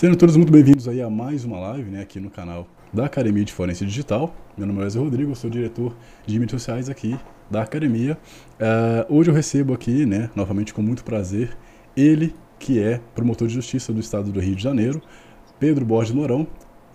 Sejam todos muito bem-vindos aí a mais uma live, né, aqui no canal da Academia de Forense Digital. Meu nome é Wesley Rodrigo, sou diretor de mídias sociais aqui da Academia. Uh, hoje eu recebo aqui, né, novamente com muito prazer, ele que é promotor de justiça do Estado do Rio de Janeiro, Pedro Borges Mourão.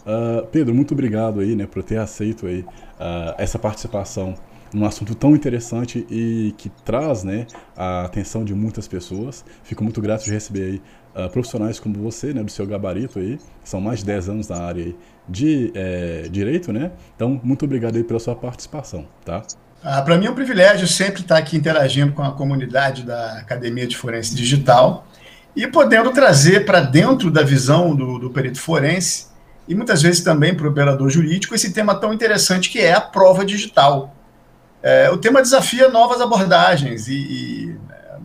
Uh, Pedro, muito obrigado aí, né, por ter aceito aí uh, essa participação num assunto tão interessante e que traz né, a atenção de muitas pessoas. Fico muito grato de receber aí uh, profissionais como você, né, do seu gabarito aí, são mais de 10 anos na área aí de é, direito, né? Então, muito obrigado aí pela sua participação, tá? Ah, Para mim é um privilégio sempre estar aqui interagindo com a comunidade da Academia de Forense Digital e podendo trazer para dentro da visão do, do perito forense e muitas vezes também para o operador jurídico esse tema tão interessante que é a prova digital. É, o tema desafia novas abordagens e, e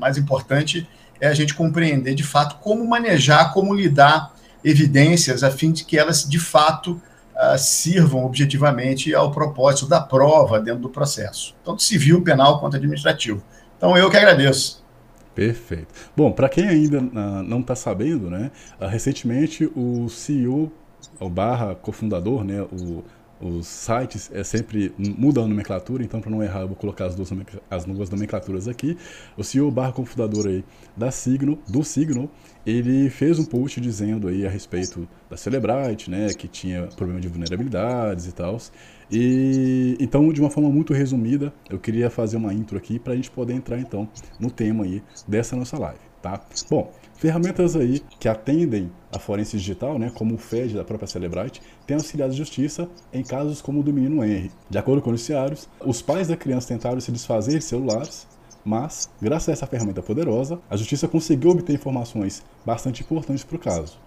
mais importante, é a gente compreender de fato como manejar, como lidar evidências a fim de que elas de fato uh, sirvam objetivamente ao propósito da prova dentro do processo, tanto civil, penal quanto administrativo. Então eu que agradeço. Perfeito. Bom, para quem ainda uh, não está sabendo, né, uh, recentemente o CEO, o barra cofundador, né, o os sites é sempre mudam a nomenclatura, então para não errar eu vou colocar as duas, as duas nomenclaturas aqui. O CEO barra confundador aí da Signal, do Signal, ele fez um post dizendo aí a respeito da Celebrite, né, que tinha problema de vulnerabilidades e tal. E então, de uma forma muito resumida, eu queria fazer uma intro aqui para a gente poder entrar então no tema aí dessa nossa live, tá? Bom, Ferramentas aí que atendem a forense digital, né, como o FED da própria Celebrite, têm auxiliado a justiça em casos como o do menino Henry. De acordo com noticiários, os pais da criança tentaram se desfazer de celulares, mas, graças a essa ferramenta poderosa, a justiça conseguiu obter informações bastante importantes para o caso.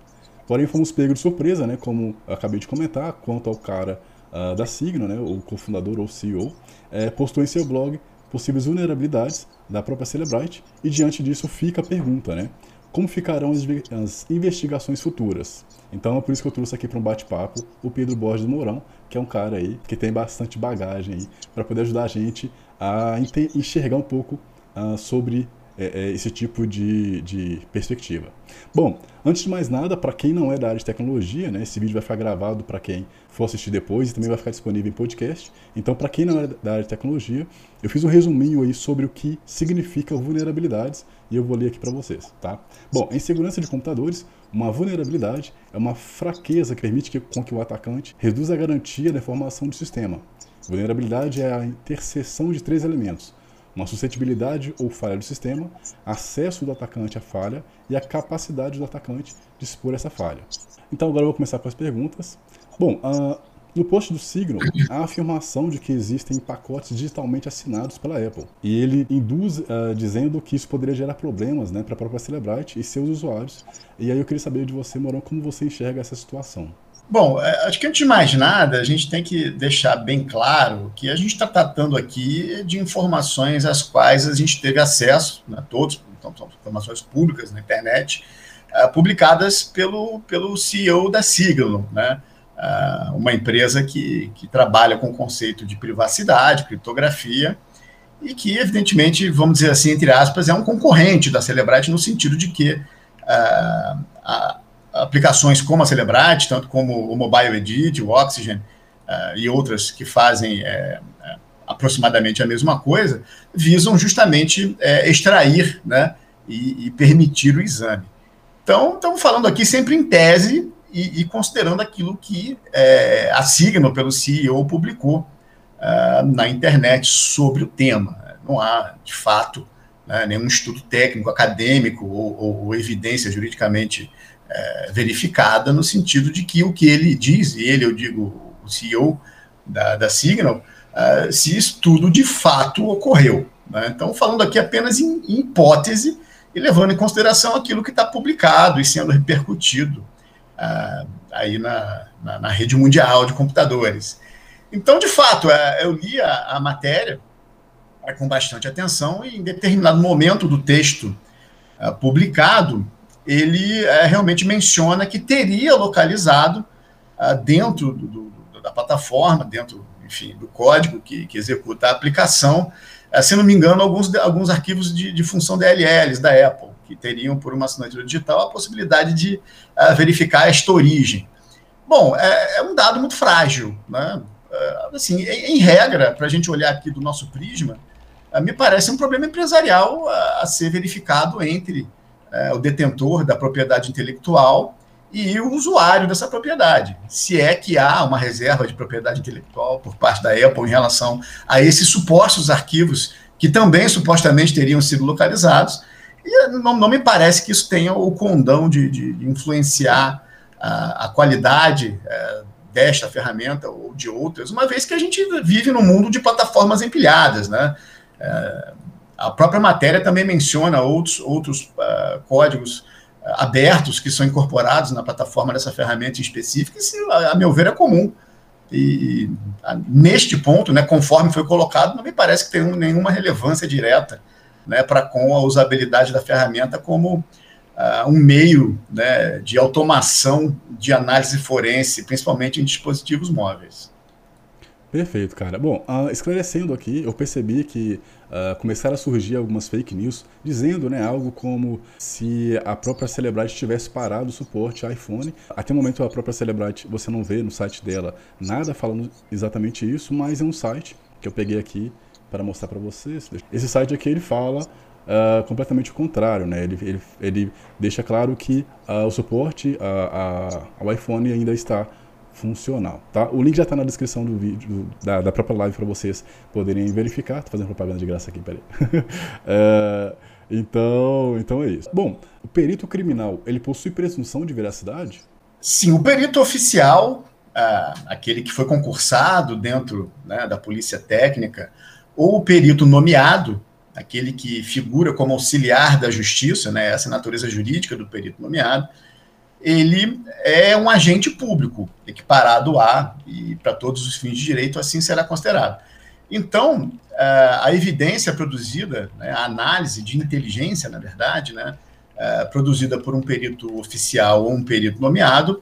Porém, fomos pegos de surpresa, né, como acabei de comentar, quanto ao cara uh, da Signo, né, o cofundador ou CEO, é, postou em seu blog possíveis vulnerabilidades da própria Celebrite e diante disso fica a pergunta, né? Como ficarão as investigações futuras. Então é por isso que eu trouxe aqui para um bate-papo o Pedro Borges Mourão, que é um cara aí que tem bastante bagagem aí para poder ajudar a gente a enxergar um pouco uh, sobre é, é, esse tipo de, de, perspectiva. Bom, antes de mais nada, para quem não é da área de tecnologia, né, esse vídeo vai ficar gravado para quem for assistir depois e também vai ficar disponível em podcast. Então, para quem não é da área de tecnologia, eu fiz um resuminho aí sobre o que significa vulnerabilidades e eu vou ler aqui para vocês, tá? Bom, em segurança de computadores, uma vulnerabilidade é uma fraqueza que permite que, com que o atacante reduza a garantia da informação do sistema. Vulnerabilidade é a interseção de três elementos uma suscetibilidade ou falha do sistema, acesso do atacante à falha e a capacidade do atacante de expor essa falha. Então agora eu vou começar com as perguntas. Bom, uh, no post do Signal, há a afirmação de que existem pacotes digitalmente assinados pela Apple. E ele induz uh, dizendo que isso poderia gerar problemas né, para a própria Celebrite e seus usuários. E aí eu queria saber de você, Morão, como você enxerga essa situação. Bom, é, acho que antes de mais nada, a gente tem que deixar bem claro que a gente está tratando aqui de informações às quais a gente teve acesso, né, todos, então são informações públicas na internet, uh, publicadas pelo, pelo CEO da Signal, né, uh, uma empresa que, que trabalha com o conceito de privacidade, criptografia, e que, evidentemente, vamos dizer assim, entre aspas, é um concorrente da Celebrite no sentido de que uh, a, aplicações como a Celebrite, tanto como o Mobile Edit, o Oxygen uh, e outras que fazem é, é, aproximadamente a mesma coisa, visam justamente é, extrair né, e, e, permitir o exame. Então, estamos falando aqui sempre em tese e, e considerando aquilo que é, a Signal, pelo CEO, publicou uh, na internet sobre o tema. Não há, de fato, né, nenhum estudo técnico, acadêmico ou, ou, ou evidência juridicamente é, verificada no sentido de que o que ele diz, e ele, eu digo, o CEO da, da Signal, uh, se isso tudo de fato ocorreu. Né? Então, falando aqui apenas em, em, hipótese e levando em consideração aquilo que está publicado e sendo repercutido uh, aí na, na, na, rede mundial de computadores. Então, de fato, uh, eu li a, a matéria com bastante atenção e em determinado momento do texto publicado, ele é, realmente menciona que teria localizado uh, dentro do, do, da plataforma, dentro, enfim, do código que, que executa a aplicação, se não me engano, alguns, alguns arquivos de, de função DLLs da Apple, que teriam, por uma assinatura digital, a possibilidade de uh, verificar esta origem. Bom, é, é, um dado muito frágil, né? assim, em, em regra, para a gente olhar aqui do nosso prisma, me parece um problema empresarial a, a ser verificado entre o detentor da propriedade intelectual e o usuário dessa propriedade. Se é que há uma reserva de propriedade intelectual por parte da Apple em relação a esses supostos arquivos que também supostamente teriam sido localizados, e não, não me parece que isso tenha o condão de, de, influenciar a, a qualidade é, desta ferramenta ou de outras, uma vez que a gente vive num mundo de plataformas empilhadas, né? É, a própria matéria também menciona outros, outros uh, códigos abertos que são incorporados na plataforma dessa ferramenta específica, isso, a, meu ver, é comum. E neste ponto, né, conforme foi colocado, não me parece que tem um, nenhuma relevância direta né, para com a usabilidade da ferramenta como uh, um meio né, de automação de análise forense, principalmente em dispositivos móveis. Perfeito, cara. Bom, uh, esclarecendo aqui, eu percebi que uh, começaram a surgir algumas fake news dizendo né, algo como se a própria Celebrite tivesse parado o suporte iPhone. Até o momento, a própria Celebrite, você não vê no site dela nada falando exatamente isso, mas é um site que eu peguei aqui para mostrar para vocês. Esse site aqui ele fala uh, completamente o contrário, né? Ele, ele, ele deixa claro que o suporte ao iPhone ainda está funcional, tá? O link já está na descrição do vídeo, da, da própria live para vocês poderem verificar. Tô fazendo propaganda de graça aqui, peraí. é, então, então é isso. Bom, o perito criminal, ele possui presunção de veracidade? Sim, o perito oficial, aquele que foi concursado dentro né, da polícia técnica, ou o perito nomeado, aquele que figura como auxiliar da justiça, né, essa é natureza jurídica do perito nomeado, ele é um agente público, equiparado a, e para todos os fins de direito, assim será considerado. Então, a evidência produzida, né, a análise de inteligência, na verdade, né, produzida por um perito oficial ou um perito nomeado,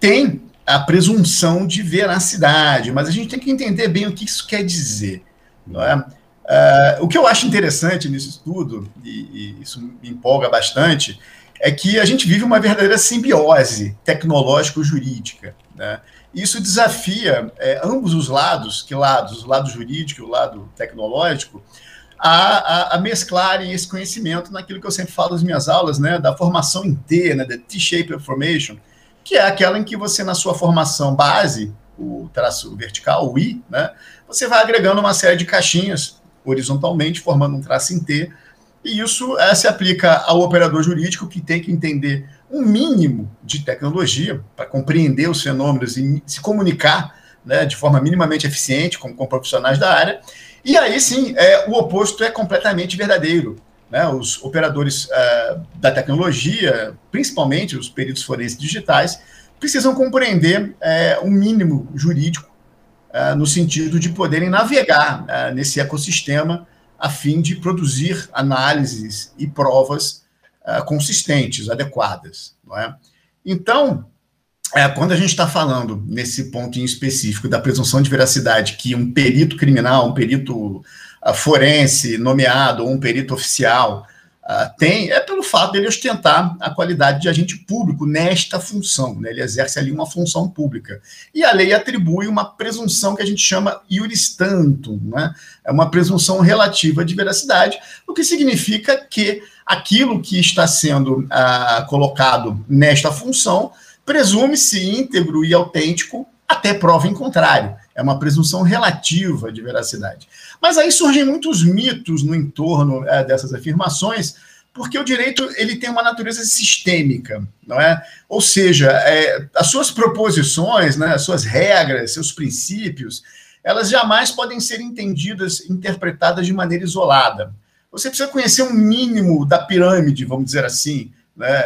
tem a presunção de veracidade, mas a gente tem que entender bem o que isso quer dizer. Não é? Uh, o que eu acho interessante nisso estudo, e, e isso me empolga bastante, é que a gente vive uma verdadeira simbiose tecnológico-jurídica. Né? Isso desafia é, ambos os lados, que lados, o lado jurídico e o lado tecnológico, a, a, a, mesclarem esse conhecimento naquilo que eu sempre falo nas minhas aulas, né, da formação em T, né, da T-shaped formation, que é aquela em que você, na sua formação base, o traço vertical, o I, né, você vai agregando uma série de caixinhas horizontalmente, formando um traço em T, e isso é, se aplica ao operador jurídico que tem que entender um mínimo de tecnologia para compreender os fenômenos e se comunicar né, de forma minimamente eficiente com, com profissionais da área. E aí sim, é, o oposto é completamente verdadeiro. Né? Os operadores uh, da tecnologia, principalmente os peritos forenses digitais, precisam compreender uh, um mínimo jurídico no sentido de poderem navegar nesse ecossistema a fim de produzir análises e provas uh, consistentes, adequadas. Não é? Então, quando a gente está falando nesse ponto em específico da presunção de veracidade que um perito criminal, um perito forense nomeado ou um perito oficial uh, tem é pelo fato dele ostentar a qualidade de agente público nesta função. Né? Ele exerce ali uma função pública. E a lei atribui uma presunção que a gente chama iuris tantum, né? é uma presunção relativa de veracidade, o que significa que aquilo que está sendo uh, colocado nesta função presume-se íntegro e autêntico até prova em contrário. É uma presunção relativa de veracidade. Mas aí surgem muitos mitos no entorno é, dessas afirmações, porque o direito ele tem uma natureza sistêmica, não é? Ou seja, é, as suas proposições, né, as suas regras, seus princípios, elas jamais podem ser entendidas, interpretadas de maneira isolada. Você precisa conhecer um mínimo da pirâmide, vamos dizer assim, né,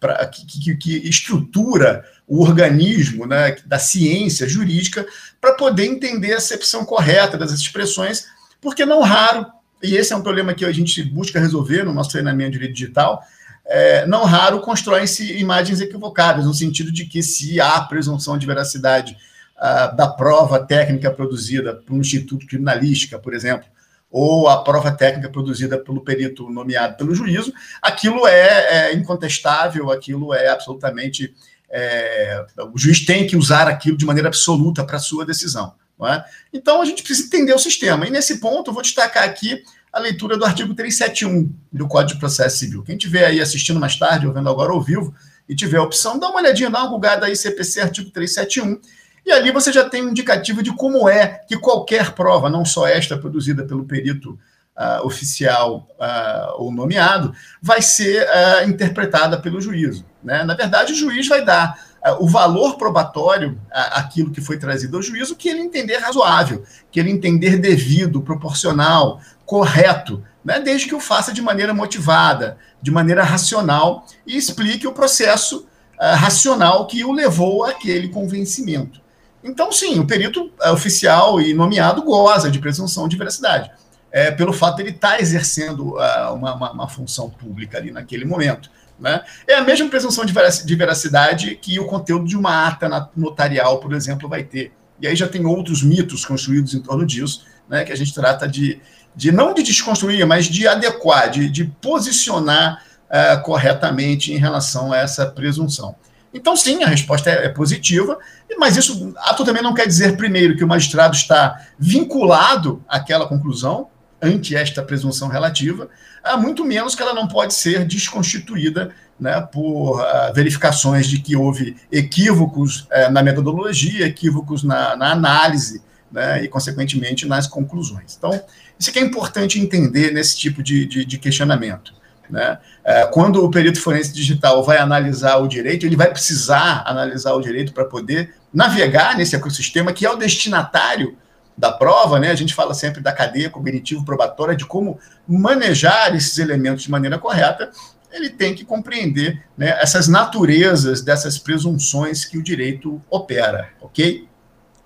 pra, que, que, que estrutura o organismo né, da ciência jurídica para poder entender a acepção correta das expressões, porque não raro, e esse é um problema que a gente busca resolver no nosso treinamento de direito digital, é, não raro constroem-se imagens equivocadas, no sentido de que se há presunção de veracidade uh, da prova técnica produzida por um instituto criminalística, por exemplo, ou a prova técnica produzida pelo perito nomeado pelo juízo, aquilo é, é incontestável, aquilo é absolutamente. É, o juiz tem que usar aquilo de maneira absoluta para a sua decisão. É? Então a gente precisa entender o sistema. E nesse ponto, eu vou destacar aqui a leitura do artigo 371 do Código de Processo Civil. Quem estiver aí assistindo mais tarde, ou vendo agora ao vivo, e tiver a opção, dá uma olhadinha, dá uma aí, CPC artigo 371, e ali você já tem um indicativo de como é que qualquer prova, não só esta produzida pelo perito uh, oficial uh, ou nomeado, vai ser uh, interpretada pelo juízo. Né? Na verdade, o juiz vai dar o valor probatório àquilo que foi trazido ao juízo que ele entender razoável, que ele entender devido, proporcional, correto, né, desde que o faça de maneira motivada, de maneira racional e explique o processo uh, racional que o levou àquele convencimento. Então, sim, o perito uh, oficial e nomeado goza de presunção de veracidade, é, pelo fato de ele estar tá exercendo uh, uma, uma, uma, função pública ali naquele momento. Né? É a mesma presunção de veracidade que o conteúdo de uma ata notarial, por exemplo, vai ter. E aí já tem outros mitos construídos em torno disso, né, que a gente trata de de não de desconstruir, mas de adequar, de, de posicionar uh, corretamente em relação a essa presunção. Então, sim, a resposta é, é, positiva, mas isso ato também não quer dizer, primeiro, que o magistrado está vinculado àquela conclusão, ante esta presunção relativa, uh, muito menos que ela não pode ser desconstituída né, por uh, verificações de que houve equívocos uh, na metodologia, equívocos na, na análise né, e, consequentemente, nas conclusões. Então, isso que é importante entender nesse tipo de, de, de questionamento. Né? É, quando o perito forense digital vai analisar o direito, ele vai precisar analisar o direito para poder navegar nesse ecossistema que é o destinatário da prova, né? A gente fala sempre da cadeia cognitivo-probatória, de como manejar esses elementos de maneira correta. Ele tem que compreender né, essas naturezas dessas presunções que o direito opera, ok?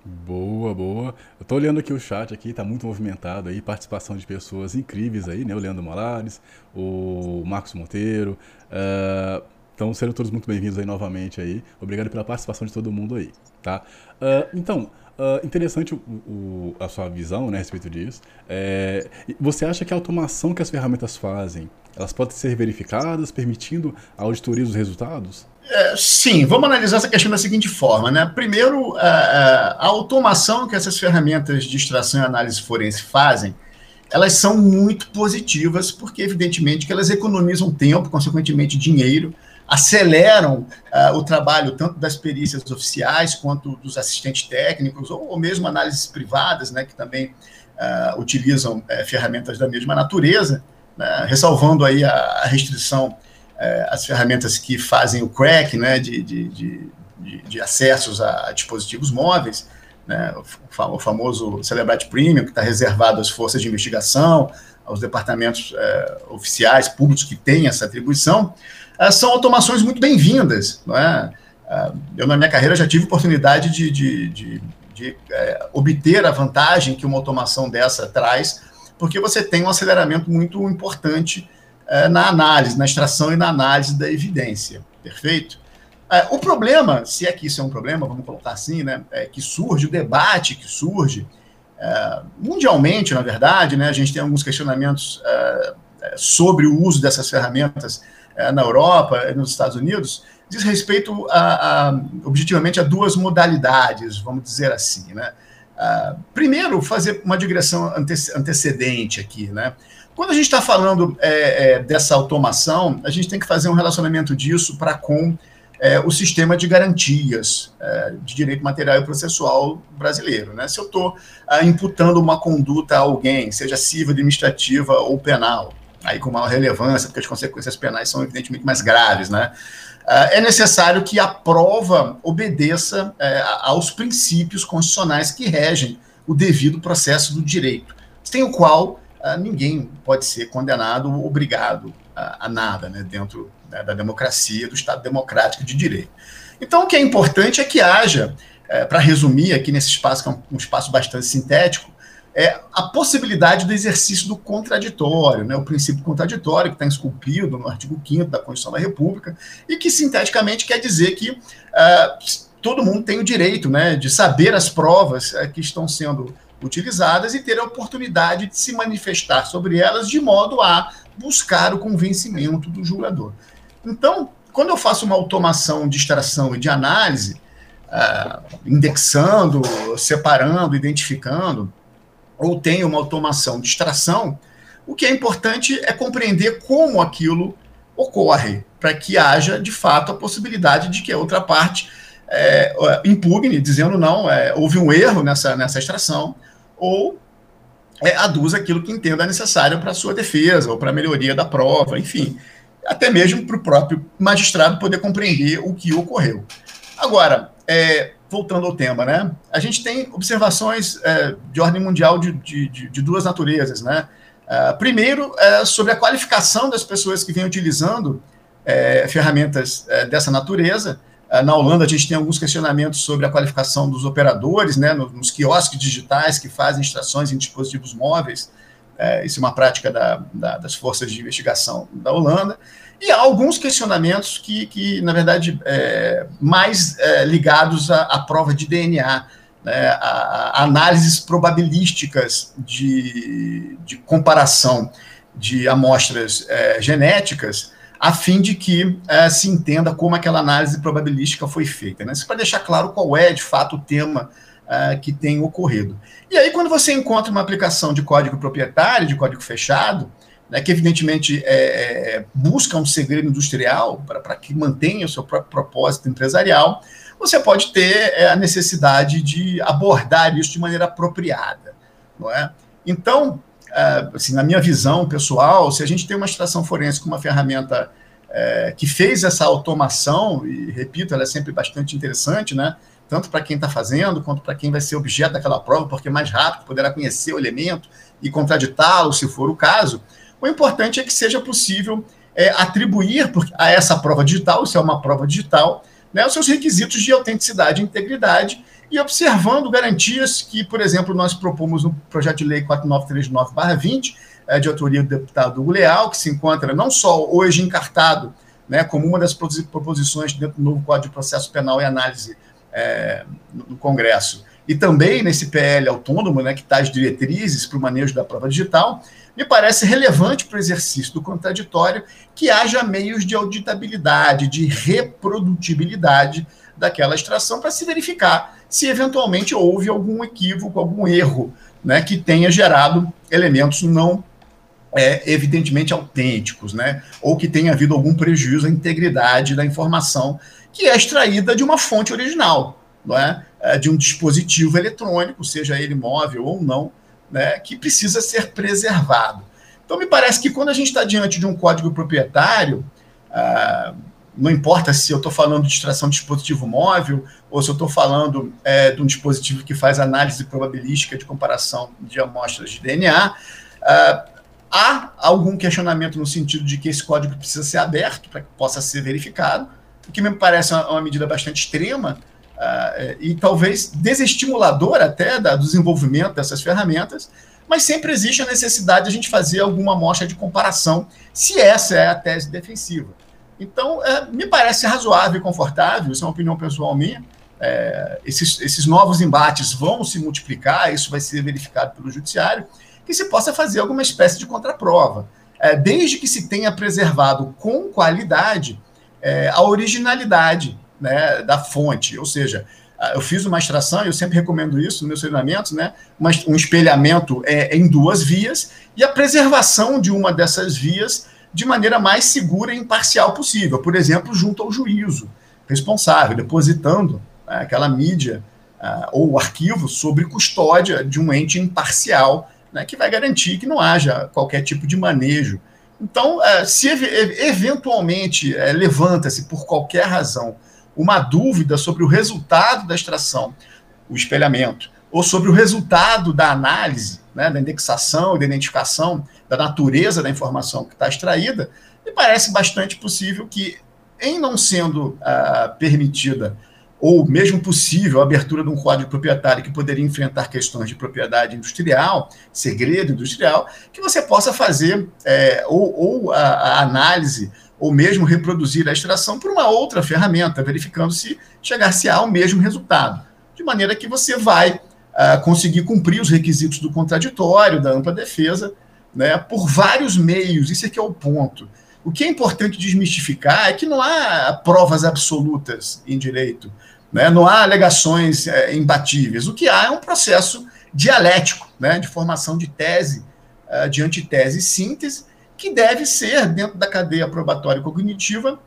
Boa, boa. Eu tô olhando aqui o chat aqui, tá muito movimentado aí, participação de pessoas incríveis aí, né? O Leandro Molares, o Marcos Monteiro. Uh, então, sejam todos muito bem-vindos aí novamente aí. Obrigado pela participação de todo mundo aí, tá? Uh, então, uh, interessante o, o, a sua visão né, a respeito disso. É, você acha que a automação que as ferramentas fazem, elas podem ser verificadas, permitindo a auditoria dos resultados? É, sim, vamos analisar essa questão da seguinte forma. Né? Primeiro, a, a, automação que essas ferramentas de extração e análise forense fazem, elas são muito positivas, porque, evidentemente, que elas economizam tempo, consequentemente dinheiro, aceleram uh, o trabalho tanto das perícias oficiais quanto dos assistentes técnicos, ou, ou mesmo análises privadas, né, que também uh, utilizam uh, ferramentas da mesma natureza, né, ressalvando aí a, a restrição é, as ferramentas que fazem o crack né, de, de, de, de acessos a dispositivos móveis, né, o famoso Celebrate Premium, que está reservado às forças de investigação, aos departamentos é, oficiais, públicos que têm essa atribuição, são automações muito bem-vindas. É? é? eu, na minha carreira, já tive oportunidade de, de, de, de é, obter a vantagem que uma automação dessa traz, porque você tem um aceleramento muito importante é, na análise, na extração e na análise da evidência. Perfeito? É, o problema, se é que isso é um problema, vamos colocar assim, né, é que surge, o debate que surge, é, mundialmente, na verdade, né, a gente tem alguns questionamentos sobre o uso dessas ferramentas na Europa e nos Estados Unidos, diz respeito, a, a, objetivamente, a duas modalidades, vamos dizer assim. Né? primeiro, fazer uma digressão antecedente aqui, né? Quando a gente está falando é, é, dessa automação, a gente tem que fazer um relacionamento disso para com é, o sistema de garantias de direito material e processual brasileiro. Né? Se eu estou ah, imputando uma conduta a alguém, seja civil, administrativa ou penal, aí com maior relevância, porque as consequências penais são evidentemente mais graves, né? Ah, é necessário que a prova obedeça é, aos princípios constitucionais que regem o devido processo do direito, sem o qual ah, ninguém pode ser condenado ou obrigado a, a nada né, dentro né, da democracia, do Estado democrático de direito. Então, o que é importante é que haja, é, para resumir aqui nesse espaço, que é um, um espaço bastante sintético, é a possibilidade do exercício do contraditório, né, o princípio contraditório que está esculpido no artigo 5 da Constituição da República e que sinteticamente quer dizer que uh, todo mundo tem o direito né, de saber as provas uh, que estão sendo utilizadas e ter a oportunidade de se manifestar sobre elas de modo a buscar o convencimento do julgador. Então, quando eu faço uma automação de extração e de análise, uh, indexando, separando, identificando, ou tenho uma automação de extração, o que é importante é compreender como aquilo ocorre, para que haja, de fato, a possibilidade de que a outra parte é, impugne, dizendo não, é, houve um erro nessa, nessa extração, ou é, aduza aquilo que entenda necessário para a sua defesa, ou para a melhoria da prova, enfim, até mesmo para o próprio magistrado poder compreender o que ocorreu. Agora, é, voltando ao tema, né? A gente tem observações é, de ordem mundial de, de, de, duas naturezas, né? Uh, primeiro, é, sobre a qualificação das pessoas que vêm utilizando é, ferramentas é, dessa natureza. Uh, na Holanda, a gente tem alguns questionamentos sobre a qualificação dos operadores, né, nos, nos quiosques digitais que fazem extrações em dispositivos móveis. É, isso é uma prática da, da, das forças de investigação da Holanda. E alguns questionamentos que, que na verdade, é, mais é, ligados à, à, prova de DNA, né, a, a análises probabilísticas de, de comparação de amostras é, genéticas, a fim de que é, se entenda como aquela análise probabilística foi feita. Né? Isso para deixar claro qual é, de fato, o tema é, que tem ocorrido. E aí, quando você encontra uma aplicação de código proprietário, de código fechado, né, que evidentemente é, é busca um segredo industrial para que mantenha o seu próprio propósito empresarial, você pode ter é, a necessidade de abordar isso de maneira apropriada. Não é? Então, é, assim, na minha visão pessoal, se a gente tem uma extração forense com uma ferramenta é, que fez essa automação, e repito, ela é sempre bastante interessante, né? tanto para quem está fazendo, quanto para quem vai ser objeto daquela prova, porque mais rápido poderá conhecer o elemento e contraditá-lo, se for o caso. O importante é que seja possível é, atribuir a essa prova digital, se é uma prova digital, né, os seus requisitos de autenticidade e integridade, e observando garantias que, por exemplo, nós propomos no projeto de lei 4939-20, é, de autoria do deputado Hugo Leal, que se encontra não só hoje encartado né, como uma das proposições dentro do novo Código de Processo Penal e Análise é, no Congresso, e também nesse PL autônomo, né, que as diretrizes para o manejo da prova digital, me parece relevante para o exercício do contraditório que haja meios de auditabilidade, de reprodutibilidade daquela extração para se verificar se eventualmente houve algum equívoco, algum erro, né, que tenha gerado elementos não é, evidentemente autênticos, né, ou que tenha havido algum prejuízo à integridade da informação que é extraída de uma fonte original, não é? é de um dispositivo eletrônico, seja ele móvel ou não, né, que precisa ser preservado. Então, me parece que quando a gente está diante de um código proprietário, ah, não importa se eu estou falando de extração de dispositivo móvel ou se eu estou falando é, de um dispositivo que faz análise probabilística de comparação de amostras de DNA, ah, há algum questionamento no sentido de que esse código precisa ser aberto para que possa ser verificado, o que me parece uma, uma medida bastante extrema, uh, e talvez desestimuladora até da, do desenvolvimento dessas ferramentas, mas sempre existe a necessidade de a gente fazer alguma amostra de comparação, se essa é a tese defensiva. Então, é, me parece razoável e confortável, isso é uma opinião pessoal minha. É, esses, esses novos embates vão se multiplicar, isso vai ser verificado pelo judiciário, que se possa fazer alguma espécie de contraprova, desde que se tenha preservado com qualidade é, a originalidade né, da fonte. Ou seja, eu fiz uma extração, eu sempre recomendo isso nos meus treinamentos, né? um espelhamento é, em duas vias e a preservação de uma dessas vias de maneira mais segura e imparcial possível. Por exemplo, junto ao juízo responsável, depositando né, aquela mídia uh, ou arquivo sobre custódia de um ente imparcial, né, que vai garantir que não haja qualquer tipo de manejo. Então, uh, se eventualmente uh, levanta-se por qualquer razão uma dúvida sobre o resultado da extração, o espelhamento, ou sobre o resultado da análise, né, da indexação da identificação da natureza da informação que está extraída, me parece bastante possível que, em não sendo uh, permitida ou mesmo possível a abertura de um código proprietário que poderia enfrentar questões de propriedade industrial, segredo industrial, que você possa fazer é, ou, ou a, a, análise ou mesmo reproduzir a extração por uma outra ferramenta, verificando se chegar-se ao mesmo resultado, de maneira que você vai uh, conseguir cumprir os requisitos do contraditório, da ampla defesa, né, por vários meios. Isso aqui é o ponto. O que é importante desmistificar é que não há provas absolutas em direito, né? não há alegações é, imbatíveis. O que há é um processo dialético né? de formação de tese, uh, de antitese e síntese, que deve ser, dentro da cadeia probatória cognitiva,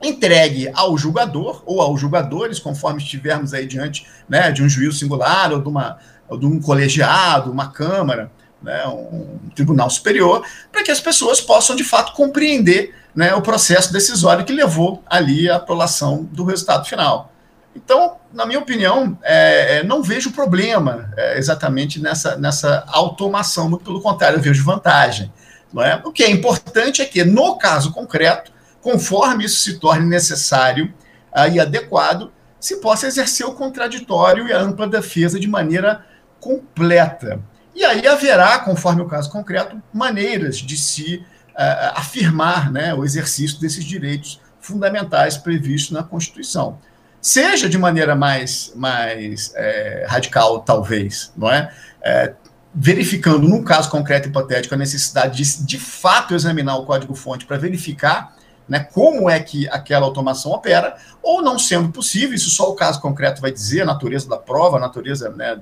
entregue ao julgador ou aos julgadores, conforme estivermos aí diante né, de um juízo singular ou de, uma, ou de um colegiado, uma câmara, né, um tribunal superior, para que as pessoas possam, de fato, compreender né, o processo decisório que levou ali à aprovação do resultado final. Então, na minha opinião, é, é, não vejo problema é, exatamente nessa, nessa automação, muito pelo contrário, eu vejo vantagem. Não é? O que é importante é que, no caso concreto, conforme isso se torne necessário uh, e adequado, se possa exercer o contraditório e a ampla defesa de maneira completa. E aí haverá, conforme o caso concreto, maneiras de se uh, afirmar né, o exercício desses direitos fundamentais previstos na Constituição. Seja de maneira mais, mais é, radical, talvez, não é? é? Verificando, num caso concreto hipotético, a necessidade de, de fato, examinar o código-fonte para verificar né, como é que aquela automação opera, ou não sendo possível, isso só o caso concreto vai dizer, a natureza da prova, a natureza né,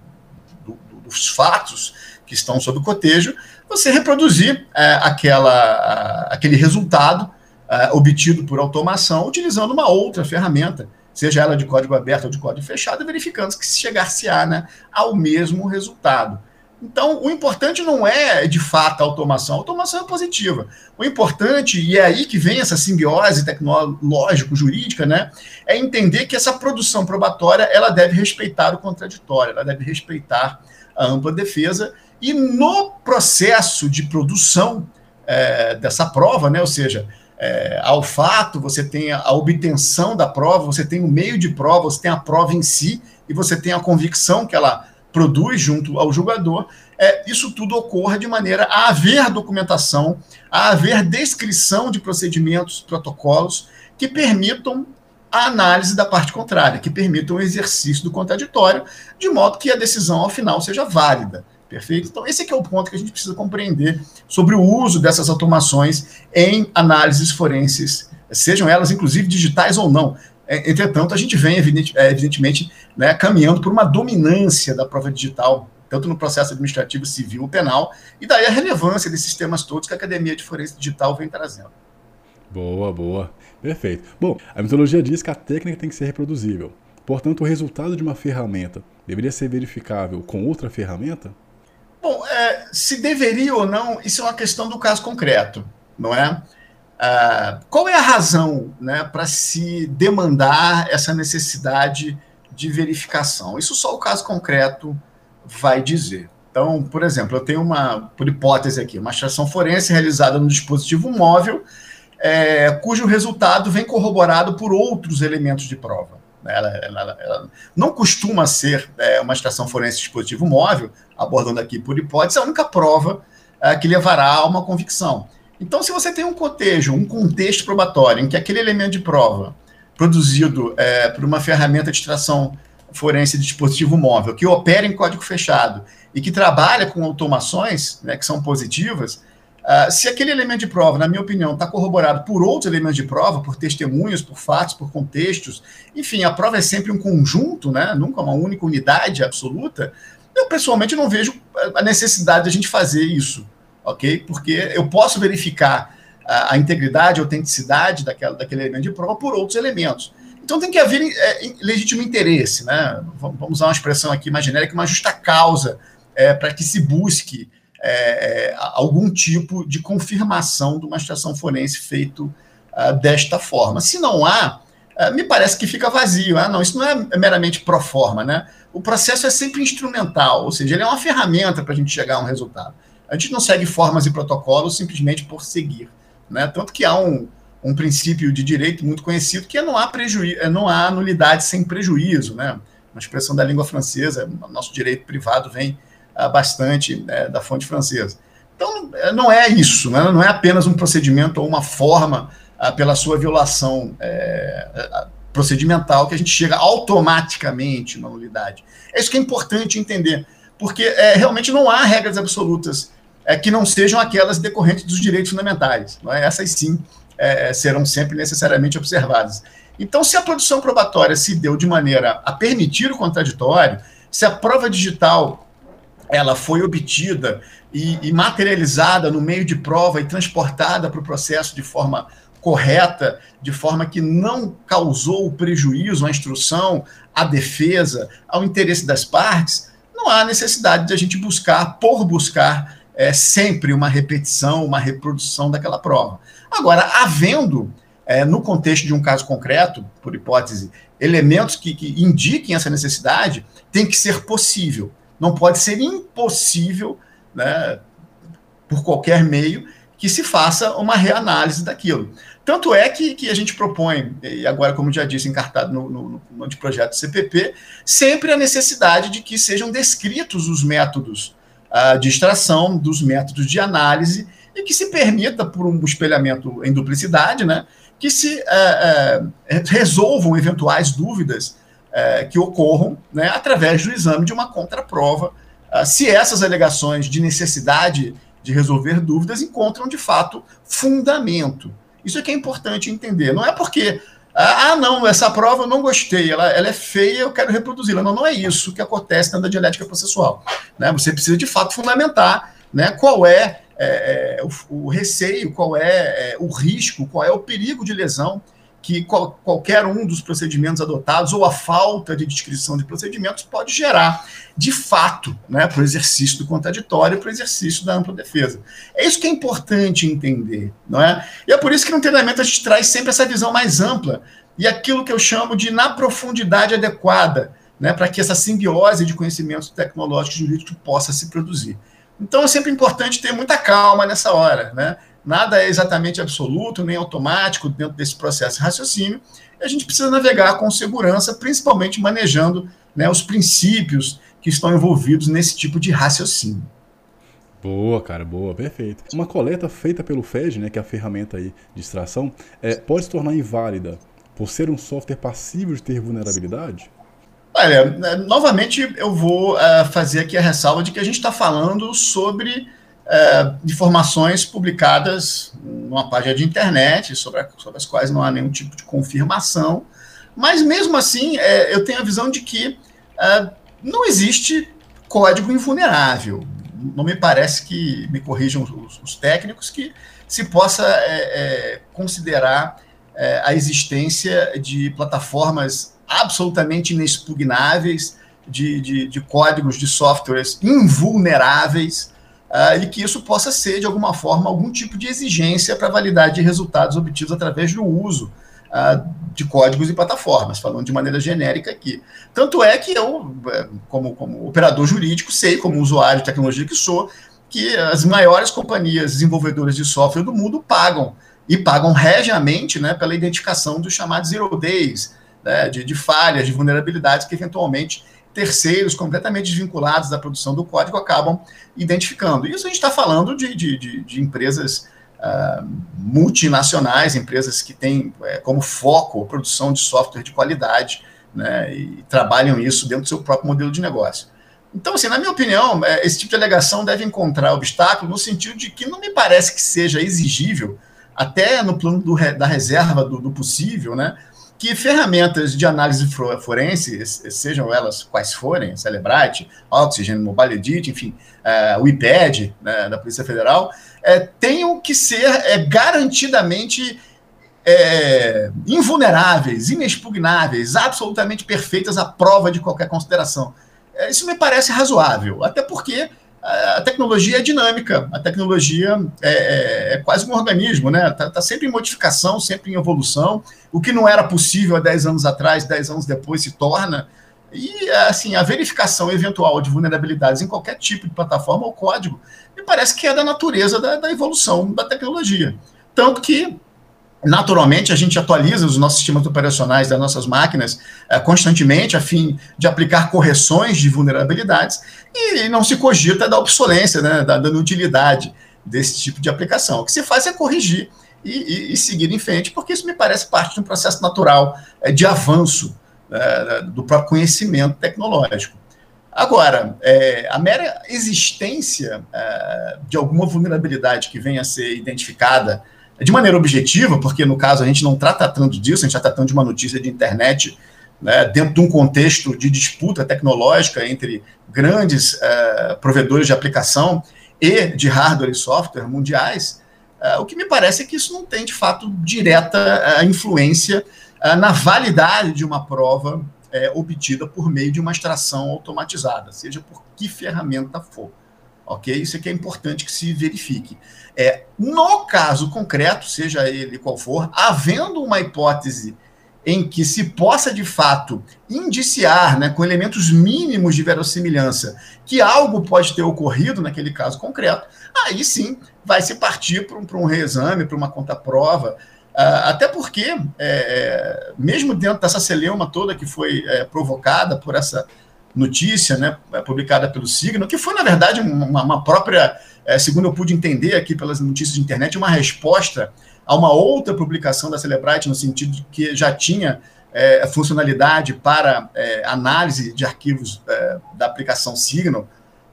dos fatos que estão sob o cotejo, você reproduzir é, aquela, aquele resultado é, obtido por automação utilizando uma outra ferramenta, seja ela de código aberto ou de código fechado, verificando que se chegar-se-á né, ao mesmo resultado. Então, o importante não é, de fato, a automação. A automação é positiva. O importante, e é aí que vem essa simbiose tecnológico-jurídica, né, é entender que essa produção probatória ela deve respeitar o contraditório, ela deve respeitar a ampla defesa, e no processo de produção é, dessa prova, né, ou seja, é, ao fato, você tem a obtenção da prova, você tem o meio de prova, você tem a prova em si, e você tem a convicção que ela produz junto ao julgador, é, isso tudo ocorra de maneira a haver documentação, a haver descrição de procedimentos, protocolos que permitam a análise da parte contrária, que permitam o exercício do contraditório, de modo que a decisão, ao final, seja válida. Perfeito? Então, esse é o ponto que a gente precisa compreender sobre o uso dessas automações em análises forenses, sejam elas, inclusive, digitais ou não. É, entretanto, a gente vem, é, evidentemente, né, caminhando por uma dominância da prova digital, tanto no processo administrativo, civil ou penal, e daí a relevância desses temas todos que a Academia de Forense Digital vem trazendo. Boa, boa. Perfeito. Bom, a metodologia diz que a técnica tem que ser reproduzível. Portanto, o resultado de uma ferramenta deveria ser verificável com outra ferramenta? Bom, é, se deveria ou não, isso é uma questão do caso concreto, não é? Ah, qual é a razão né, para se demandar essa necessidade de verificação? Isso só o caso concreto vai dizer. Então, por exemplo, eu tenho uma, por hipótese aqui, uma extração forense realizada no dispositivo móvel, é, cujo resultado vem corroborado por outros elementos de prova. Ela, ela, ela não costuma ser é, uma extração forense dispositivo móvel, abordando aqui por hipótese, a única prova é, que levará a uma convicção. Então, se você tem um cotejo, um contexto probatório, em que aquele elemento de prova produzido é, por uma ferramenta de extração forense de dispositivo móvel, que opera em código fechado e que trabalha com automações né, que são positivas, uh, se aquele elemento de prova, na minha opinião, está corroborado por outros elementos de prova, por testemunhas, por fatos, por contextos, enfim, a prova é sempre um conjunto, né, nunca uma única unidade absoluta, eu pessoalmente não vejo a necessidade de a gente fazer isso ok? Porque eu posso verificar a, a integridade, a autenticidade daquela, daquele elemento de prova por outros elementos. Então tem que haver é, legítimo interesse, né? Vamos usar uma expressão aqui mais genérica, uma justa causa é, para que se busque é, é algum tipo de confirmação de uma estação forense feito uh, desta forma. Se não há, uh, me parece que fica vazio. Ah, não, isso não é meramente pro forma, né? O processo é sempre instrumental, ou seja, ele é uma ferramenta para a gente chegar a um resultado. A gente não segue formas e protocolos simplesmente por seguir. Né? Tanto que há um, um princípio de direito muito conhecido, que é não há, prejuízo, é não há nulidade sem prejuízo, né? Uma expressão da língua francesa, nosso direito privado vem uh, bastante né, da fonte francesa. Então, não é isso, né? não é apenas um procedimento ou uma forma uh, pela sua violação é, procedimental que a gente chega automaticamente na nulidade. É isso que é importante entender, porque é, realmente não há regras absolutas é, que não sejam aquelas decorrentes dos direitos fundamentais. É? Essas sim é, serão sempre necessariamente observadas. Então, se a produção probatória se deu de maneira a permitir o contraditório, se a prova digital ela foi obtida e, e materializada no meio de prova e transportada para o processo de forma correta, de forma que não causou prejuízo à instrução, à defesa, ao interesse das partes, não há necessidade de a gente buscar, por buscar, é, sempre uma repetição, uma reprodução daquela prova. Agora, havendo, é, no contexto de um caso concreto, por hipótese, elementos que, que indiquem essa necessidade, tem que ser possível. Não pode ser impossível, né, por qualquer meio, que se faça uma reanálise daquilo. Tanto é que, que a gente propõe, e agora, como já disse, encartado no, no, no anteprojeto CPP, sempre a necessidade de que sejam descritos os métodos uh, de extração, dos métodos de análise, e que se permita, por um espelhamento em duplicidade, né, que se uh, uh, resolvam eventuais dúvidas que ocorram né, através do exame de uma contraprova, se essas alegações de necessidade de resolver dúvidas encontram, de fato, fundamento. Isso é que é importante entender. Não é porque, ah, não, essa prova eu não gostei, ela, ela é feia, eu quero reproduzi-la. Não, não é isso que acontece na dialética processual. Né? Você precisa, de fato, fundamentar né, qual é é, é, o, o, receio, qual é, é, o risco, qual é o perigo de lesão que qual, qualquer um dos procedimentos adotados ou a falta de descrição de procedimentos pode gerar, de fato, né, para o exercício do contraditório, para o exercício da ampla defesa. É isso que é importante entender, não é? E é por isso que no treinamento a gente traz sempre essa visão mais ampla e aquilo que eu chamo de na profundidade adequada, né, para que essa simbiose de conhecimentos tecnológicos e jurídicos possa se produzir. Então é sempre importante ter muita calma nessa hora, né? Nada é exatamente absoluto nem automático dentro desse processo de raciocínio. E a gente precisa navegar com segurança, principalmente manejando né, os princípios que estão envolvidos nesse tipo de raciocínio. Boa, cara, boa, perfeito. Uma coleta feita pelo FED, né, que é a ferramenta aí de extração, é, pode se tornar inválida por ser um software passível de ter vulnerabilidade? Olha, né, novamente eu vou uh, fazer aqui a ressalva de que a gente está falando sobre uh, informações publicadas numa página de internet, sobre, a, sobre, as quais não há nenhum tipo de confirmação, mas mesmo assim uh, eu tenho a visão de que não existe código invulnerável. Não me parece que, me corrijam os, os técnicos, que se possa considerar a existência de plataformas absolutamente inexpugnáveis, de, de, de códigos de softwares invulneráveis, uh, e que isso possa ser, de alguma forma, algum tipo de exigência para validade de resultados obtidos através do uso uh, de códigos e plataformas, falando de maneira genérica aqui. Tanto é que eu, eh, como, como operador jurídico, sei, como usuário de tecnologia que sou, que as maiores companhias desenvolvedoras de software do mundo pagam, e pagam regiamente né, pela identificação dos chamados zero days, né, de, de falhas, de vulnerabilidades que eventualmente terceiros completamente desvinculados da produção do código acabam identificando. Isso a gente está falando de, de, de, de empresas uh, multinacionais, empresas que têm é, como foco a produção de software de qualidade né, e trabalham isso dentro do seu próprio modelo de negócio. Então, assim, na minha opinião, é, esse tipo de alegação deve encontrar obstáculo no sentido de que não me parece que seja exigível, até no plano do, da reserva do, do possível, né, que ferramentas de análise forense, sejam elas quais forem, Celebrite, Oxygen, Mobile Edit, enfim, uh, o IPED né, da Polícia Federal, é, tenham que ser é, garantidamente é, invulneráveis, inexpugnáveis, absolutamente perfeitas à prova de qualquer consideração. Isso me parece razoável, até porque a tecnologia é dinâmica, a tecnologia é, é, é quase um organismo, né? Está tá sempre em modificação, sempre em evolução. O que não era possível há 10 anos atrás, 10 anos depois se torna. E, assim, a verificação eventual de vulnerabilidades em qualquer tipo de plataforma ou código, me parece que é da natureza da, da evolução da tecnologia. Tanto que Naturalmente, a gente atualiza os nossos sistemas operacionais das nossas máquinas é, constantemente, a fim de aplicar correções de vulnerabilidades, e, não se cogita da obsolência, né, da, da inutilidade desse tipo de aplicação. O que se faz é corrigir e, e, e seguir em frente, porque isso me parece parte de um processo natural é, de avanço é, do próprio conhecimento tecnológico. Agora, é, a mera existência de alguma vulnerabilidade que venha a ser identificada de maneira objetiva, porque no caso a gente não está tratando disso, a gente está tratando de uma notícia de internet né, dentro de um contexto de disputa tecnológica entre grandes é, provedores de aplicação e de hardware e software mundiais, é, o que me parece é que isso não tem, de fato, direta é, influência na validade de uma prova obtida por meio de uma extração automatizada, seja por que ferramenta for. Ok? Isso aqui é importante que se verifique. É, no caso concreto, seja ele qual for, havendo uma hipótese em que se possa de fato indiciar, né, com elementos mínimos de verossimilhança, que algo pode ter ocorrido naquele caso concreto, aí sim vai se partir para um, um reexame, para uma contraprova, Uh, até porque, é, é, mesmo dentro dessa celeuma toda que foi é, provocada por essa notícia, né, publicada pelo Signo, que foi, na verdade, uma, uma própria, é, segundo eu pude entender aqui pelas notícias de internet, uma resposta a uma outra publicação da Celebrite, no sentido de que já tinha é, funcionalidade para é, análise de arquivos da aplicação Signal,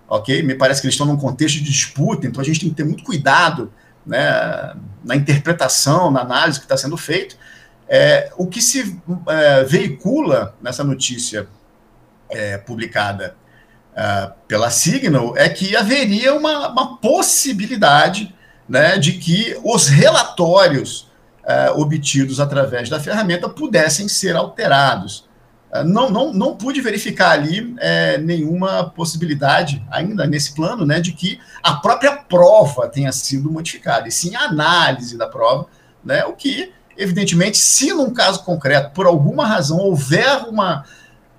ok? Me parece que eles estão num contexto de disputa, então a gente tem que ter muito cuidado né, na interpretação, na análise que está sendo feito. É, o que se é, veicula nessa notícia é, publicada é, pela Signal é que haveria uma, uma possibilidade né, de que os relatórios é, obtidos através da ferramenta pudessem ser alterados. É, não, não, não pude verificar ali é, nenhuma possibilidade, ainda nesse plano, né, de que a própria prova tenha sido modificada, e sim a análise da prova, né, o que, evidentemente, se num caso concreto, por alguma razão, houver uma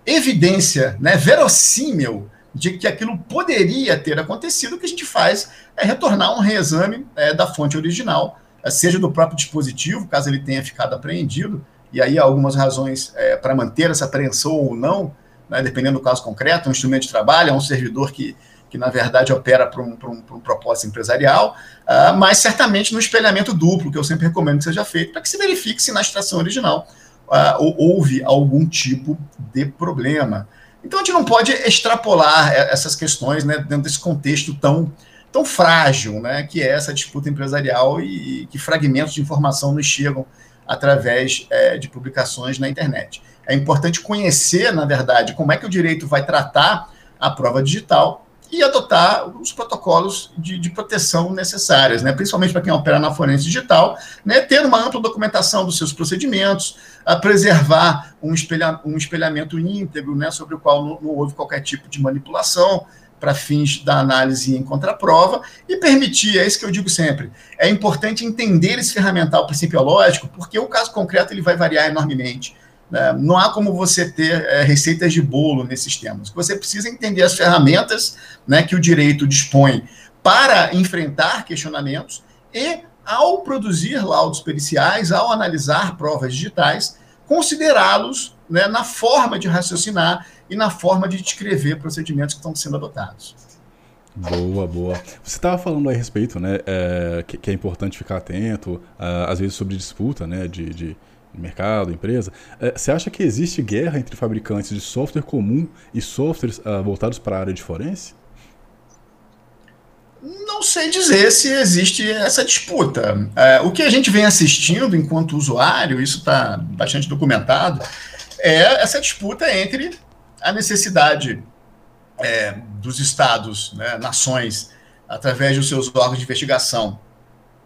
evidência né, verossímil de que aquilo poderia ter acontecido, o que a gente faz é retornar um reexame é, da fonte original, seja do próprio dispositivo, caso ele tenha ficado apreendido, e aí há algumas razões é, para manter essa apreensão ou não, né, dependendo do caso concreto, um instrumento de trabalho, é um servidor que, que na verdade opera para um, um, um, propósito empresarial, uh, mas certamente no espelhamento duplo, que eu sempre recomendo que seja feito, para que se verifique se na extração original uh, houve algum tipo de problema. Então a gente não pode extrapolar essas questões né, dentro desse contexto tão, tão frágil né, que é essa disputa empresarial e, e que fragmentos de informação nos chegam através é, de publicações na internet. É importante conhecer, na verdade, como é que o direito vai tratar a prova digital e adotar os protocolos de, de proteção necessários, né? principalmente para quem opera na forense digital, né? ter uma ampla documentação dos seus procedimentos, a preservar um, espelha, um espelhamento íntegro, né? sobre o qual não, não houve qualquer tipo de manipulação, para fins da análise em contraprova e permitir, é isso que eu digo sempre, é importante entender esse ferramental principiológico, porque o caso concreto ele vai variar enormemente. Né? Não há como você ter é, receitas de bolo nesses temas. Você precisa entender as ferramentas né, que o direito dispõe para enfrentar questionamentos e, ao produzir laudos periciais, ao analisar provas digitais, considerá-los né, na forma de raciocinar e na forma de descrever procedimentos que estão sendo adotados. Boa, boa. Você estava falando a respeito, né, é, que, que, é importante ficar atento, às vezes sobre disputa, né, de, de mercado, empresa. É, você acha que existe guerra entre fabricantes de software comum e softwares uh, voltados para a área de forense? Não sei dizer se existe essa disputa. É, o que a gente vem assistindo enquanto usuário, isso está bastante documentado, é essa disputa entre a necessidade é, dos estados, né, nações, através dos seus órgãos de investigação,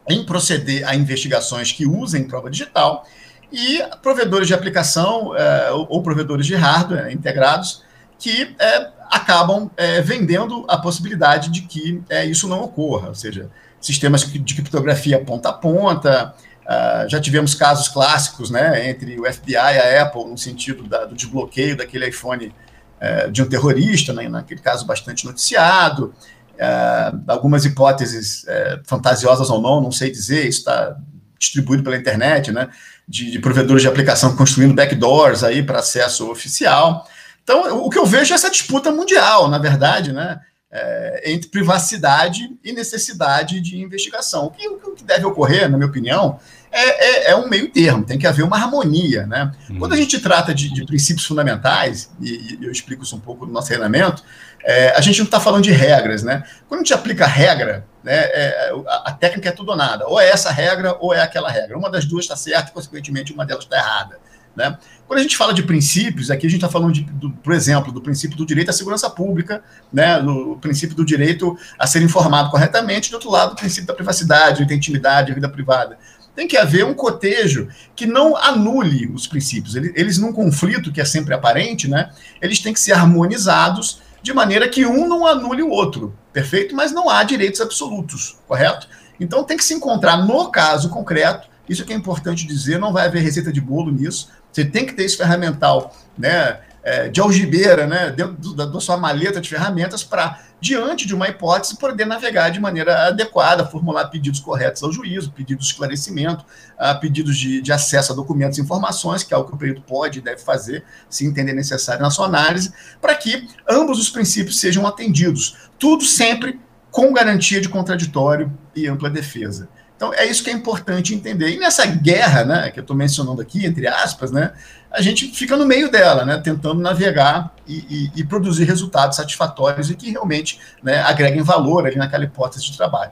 em proceder a investigações que usem prova digital, e provedores de aplicação é, ou provedores de hardware integrados que é, acabam é, vendendo a possibilidade de que é, isso não ocorra, ou seja, sistemas de criptografia ponta a ponta, Uh, já tivemos casos clássicos né, entre o FBI e a Apple, no sentido da, do desbloqueio daquele iPhone uh, de um terrorista, né, naquele caso bastante noticiado. Uh, algumas hipóteses é, fantasiosas ou não, não sei dizer, isso está distribuído pela internet, né, de, de provedores de aplicação construindo backdoors aí para acesso oficial. Então, o que eu vejo é essa disputa mundial, na verdade, né, é, entre privacidade e necessidade de investigação. O que, o que deve ocorrer, na minha opinião, é, é, é, um meio termo, tem que haver uma harmonia. Né? Hum. Quando a gente trata de, de princípios fundamentais, e, e, eu explico isso um pouco no nosso treinamento, é, a gente não está falando de regras. Né? Quando a gente aplica regra, né, é, a, a, técnica é tudo ou nada. Ou é essa regra ou é aquela regra. Uma das duas está certa consequentemente, uma delas está errada. Né? Quando a gente fala de princípios, aqui a gente está falando, de, do, por exemplo, do princípio do direito à segurança pública, né, do princípio do direito a ser informado corretamente, do outro lado, o princípio da privacidade, da intimidade, da vida privada tem que haver um cotejo que não anule os princípios. Eles, eles, num conflito que é sempre aparente, né, eles têm que ser harmonizados de maneira que um não anule o outro, perfeito? Mas não há direitos absolutos, correto? Então tem que se encontrar no caso concreto, isso que é importante dizer, não vai haver receita de bolo nisso, você tem que ter esse ferramental né, é, de algibeira né, dentro da, da sua maleta de ferramentas para, diante de uma hipótese, poder navegar de maneira adequada, formular pedidos corretos ao juízo, pedidos de esclarecimento, uh, pedidos de, de, acesso a documentos e informações, que é o que o perito pode e deve fazer, se entender necessário na sua análise, para que ambos os princípios sejam atendidos. Tudo sempre com garantia de contraditório e ampla defesa. Então, é isso que é importante entender. E nessa guerra, né, que eu estou mencionando aqui, entre aspas, né, a gente fica no meio dela, né, tentando navegar e, e, e produzir resultados satisfatórios e que realmente né, agreguem valor ali naquela hipótese de trabalho.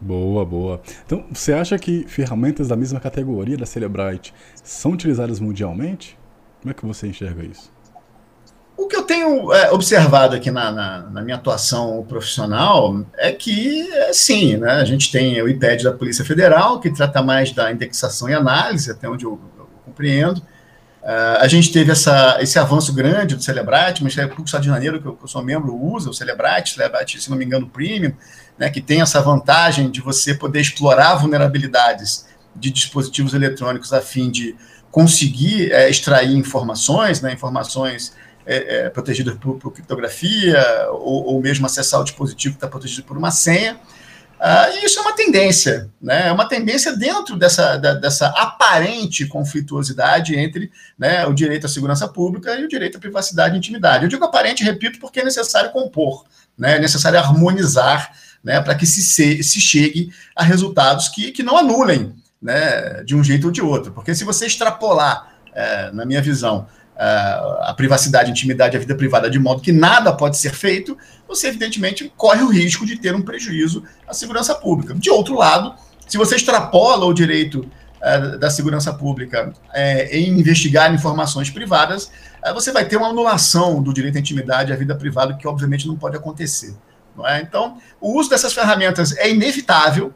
Boa, boa. Então, você acha que ferramentas da mesma categoria da Celebrite são utilizadas mundialmente? Como é que você enxerga isso? O que eu tenho é, observado aqui na, na, na, minha atuação profissional é que, é, sim, né, a gente tem o IPED da Polícia Federal, que trata mais da indexação e análise, até onde eu, eu compreendo. Uh, a gente teve essa, esse avanço grande do Celebrite, o Ministério Público Estado de Janeiro, que eu, que eu, sou membro, usa o Celebrite, Celebrite, se não me engano, Premium, né, que tem essa vantagem de você poder explorar vulnerabilidades de dispositivos eletrônicos a fim de conseguir é, extrair informações, né, informações é, é, protegidas por, por criptografia, ou, ou, mesmo acessar o dispositivo que está protegido por uma senha. Uh, e isso é uma tendência, né? É uma tendência dentro dessa, da, dessa aparente conflituosidade entre né, o direito à segurança pública e o direito à privacidade e intimidade. Eu digo aparente, repito, porque é necessário compor, né? é necessário harmonizar né, para que se, se, se chegue a resultados que, que não anulem né, de um jeito ou de outro. Porque se você extrapolar, é, na minha visão, a privacidade, a intimidade, a vida privada, de modo que nada pode ser feito, você evidentemente corre o risco de ter um prejuízo à segurança pública. De outro lado, se você extrapola o direito uh, da segurança pública uh, em investigar informações privadas, uh, você vai ter uma anulação do direito à intimidade e à vida privada, que obviamente não pode acontecer. Não é? Então, o uso dessas ferramentas é inevitável,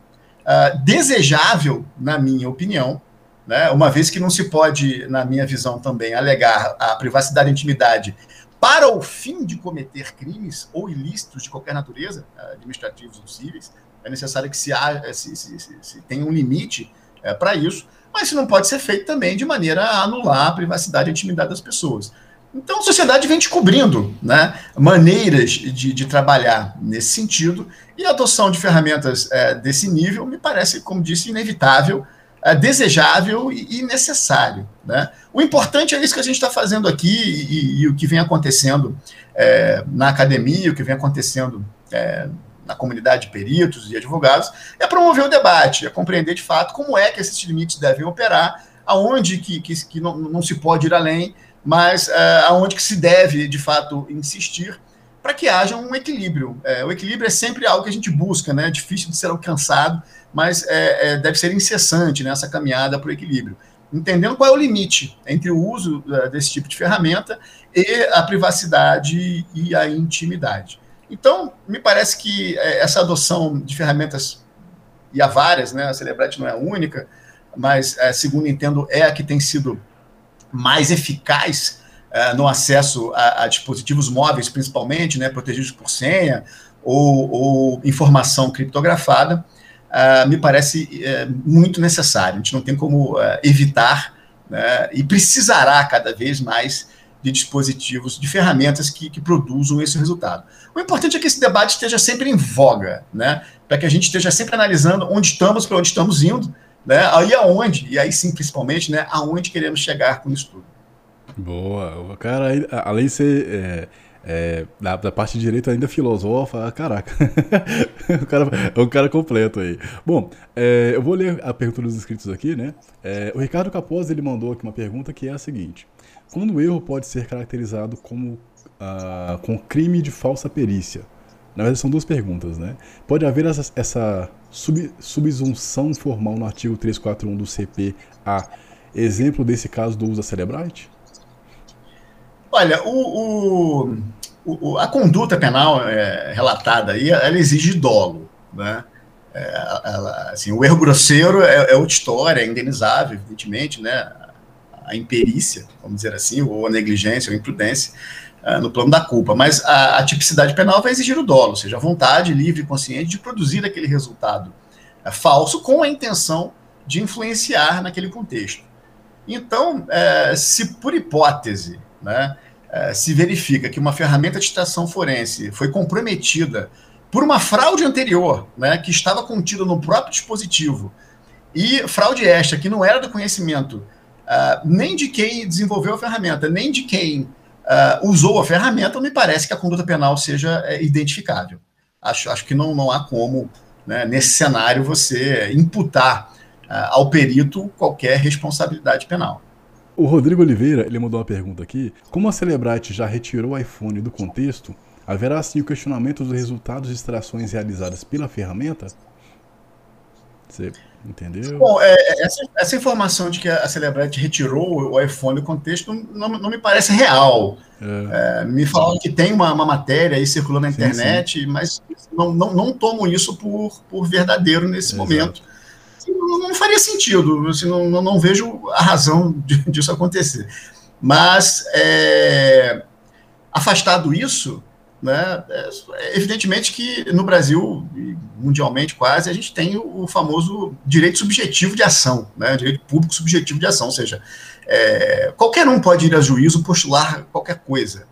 desejável, na minha opinião, né? uma vez que não se pode, na minha visão também, alegar a privacidade e intimidade para o fim de cometer crimes ou ilícitos de qualquer natureza, administrativos ou cíveis, é necessário que se, haja, se, se, se, se tenha um limite é, para isso, mas isso não pode ser feito também de maneira a anular a privacidade e a intimidade das pessoas. Então a sociedade vem descobrindo né, maneiras de, de trabalhar nesse sentido, e a adoção de ferramentas é, desse nível me parece, como disse, inevitável é, desejável e, necessário. Né? O importante é isso que a gente está fazendo aqui e, e, o que vem acontecendo é, na academia, o que vem acontecendo é, na comunidade de peritos e advogados, é promover o debate, é compreender de fato como é que esses limites devem operar, aonde que, que, que não, não, se pode ir além, mas é, aonde que se deve, de fato, insistir para que haja um equilíbrio. É, o equilíbrio é sempre algo que a gente busca, né? é difícil de ser alcançado, mas é, é, deve ser incessante nessa caminhada para o equilíbrio. Entendendo qual é o limite entre o uso uh, desse tipo de ferramenta e a privacidade e a intimidade. Então, me parece que é, essa adoção de ferramentas, e há várias, né? a Celebrite não é a única, mas, é, segundo entendo, é a que tem sido mais eficaz uh, no acesso a, a, dispositivos móveis, principalmente, né, protegidos por senha ou, ou informação criptografada, uh, me parece uh, muito necessário. A gente não tem como uh, evitar né, e precisará cada vez mais de dispositivos, de ferramentas que, que, produzam esse resultado. O importante é que esse debate esteja sempre em voga, né, para que a gente esteja sempre analisando onde estamos, para onde estamos indo, né? Aí aonde, e aí sim, principalmente, né? Aonde queremos chegar com isso tudo. Boa, cara, além de ser é, é, da, da, parte direita ainda filosofa, caraca, o cara é um cara completo aí. Bom, é, eu vou ler a pergunta dos inscritos aqui, né? É, o Ricardo Capós ele mandou aqui uma pergunta que é a seguinte: quando o erro pode ser caracterizado como uh, com crime de falsa perícia? Na verdade, são duas perguntas, né? Pode haver essa, essa sub, subsunção formal no artigo 341 do CPA, exemplo desse caso do uso Celebrite? Olha, o, o, o, a conduta penal é, relatada aí, ela exige dolo, né? É, ela, assim, o erro grosseiro é, é é indenizável, evidentemente, né? A imperícia, vamos dizer assim, ou a negligência, ou a imprudência, uh, no plano da culpa, mas a, a, tipicidade penal vai exigir o dolo, ou seja, a vontade livre e consciente de produzir aquele resultado uh, falso com a intenção de influenciar naquele contexto. Então, uh, se por hipótese, né, se verifica que uma ferramenta de extração forense foi comprometida por uma fraude anterior, né, que estava contida no próprio dispositivo, e fraude esta que não era do conhecimento nem de quem desenvolveu a ferramenta, nem de quem uh, usou a ferramenta, me parece que a conduta penal seja é, identificável. Acho, acho que não, não há como, né, nesse cenário, você imputar uh, ao perito qualquer responsabilidade penal. O Rodrigo Oliveira ele mandou uma pergunta aqui. Como a Celebrite já retirou o iPhone do contexto, haverá sim o questionamento dos resultados de extrações realizadas pela ferramenta? Você Entendeu? Bom, é, é, essa, essa, informação de que a Celebrite retirou o iPhone do contexto não, não me parece real. É. É, me falaram que tem uma, uma, matéria aí circulando na sim, internet, sim. mas não, não, não tomo isso por, por verdadeiro nesse Exato. Não, não, faria sentido, assim, não, não, não, vejo a razão disso acontecer. Mas, é, afastado isso, né? É, evidentemente que no Brasil, mundialmente quase, a gente tem o famoso direito subjetivo de ação, né? direito público subjetivo de ação, ou seja, é, qualquer um pode ir a juízo postular qualquer coisa,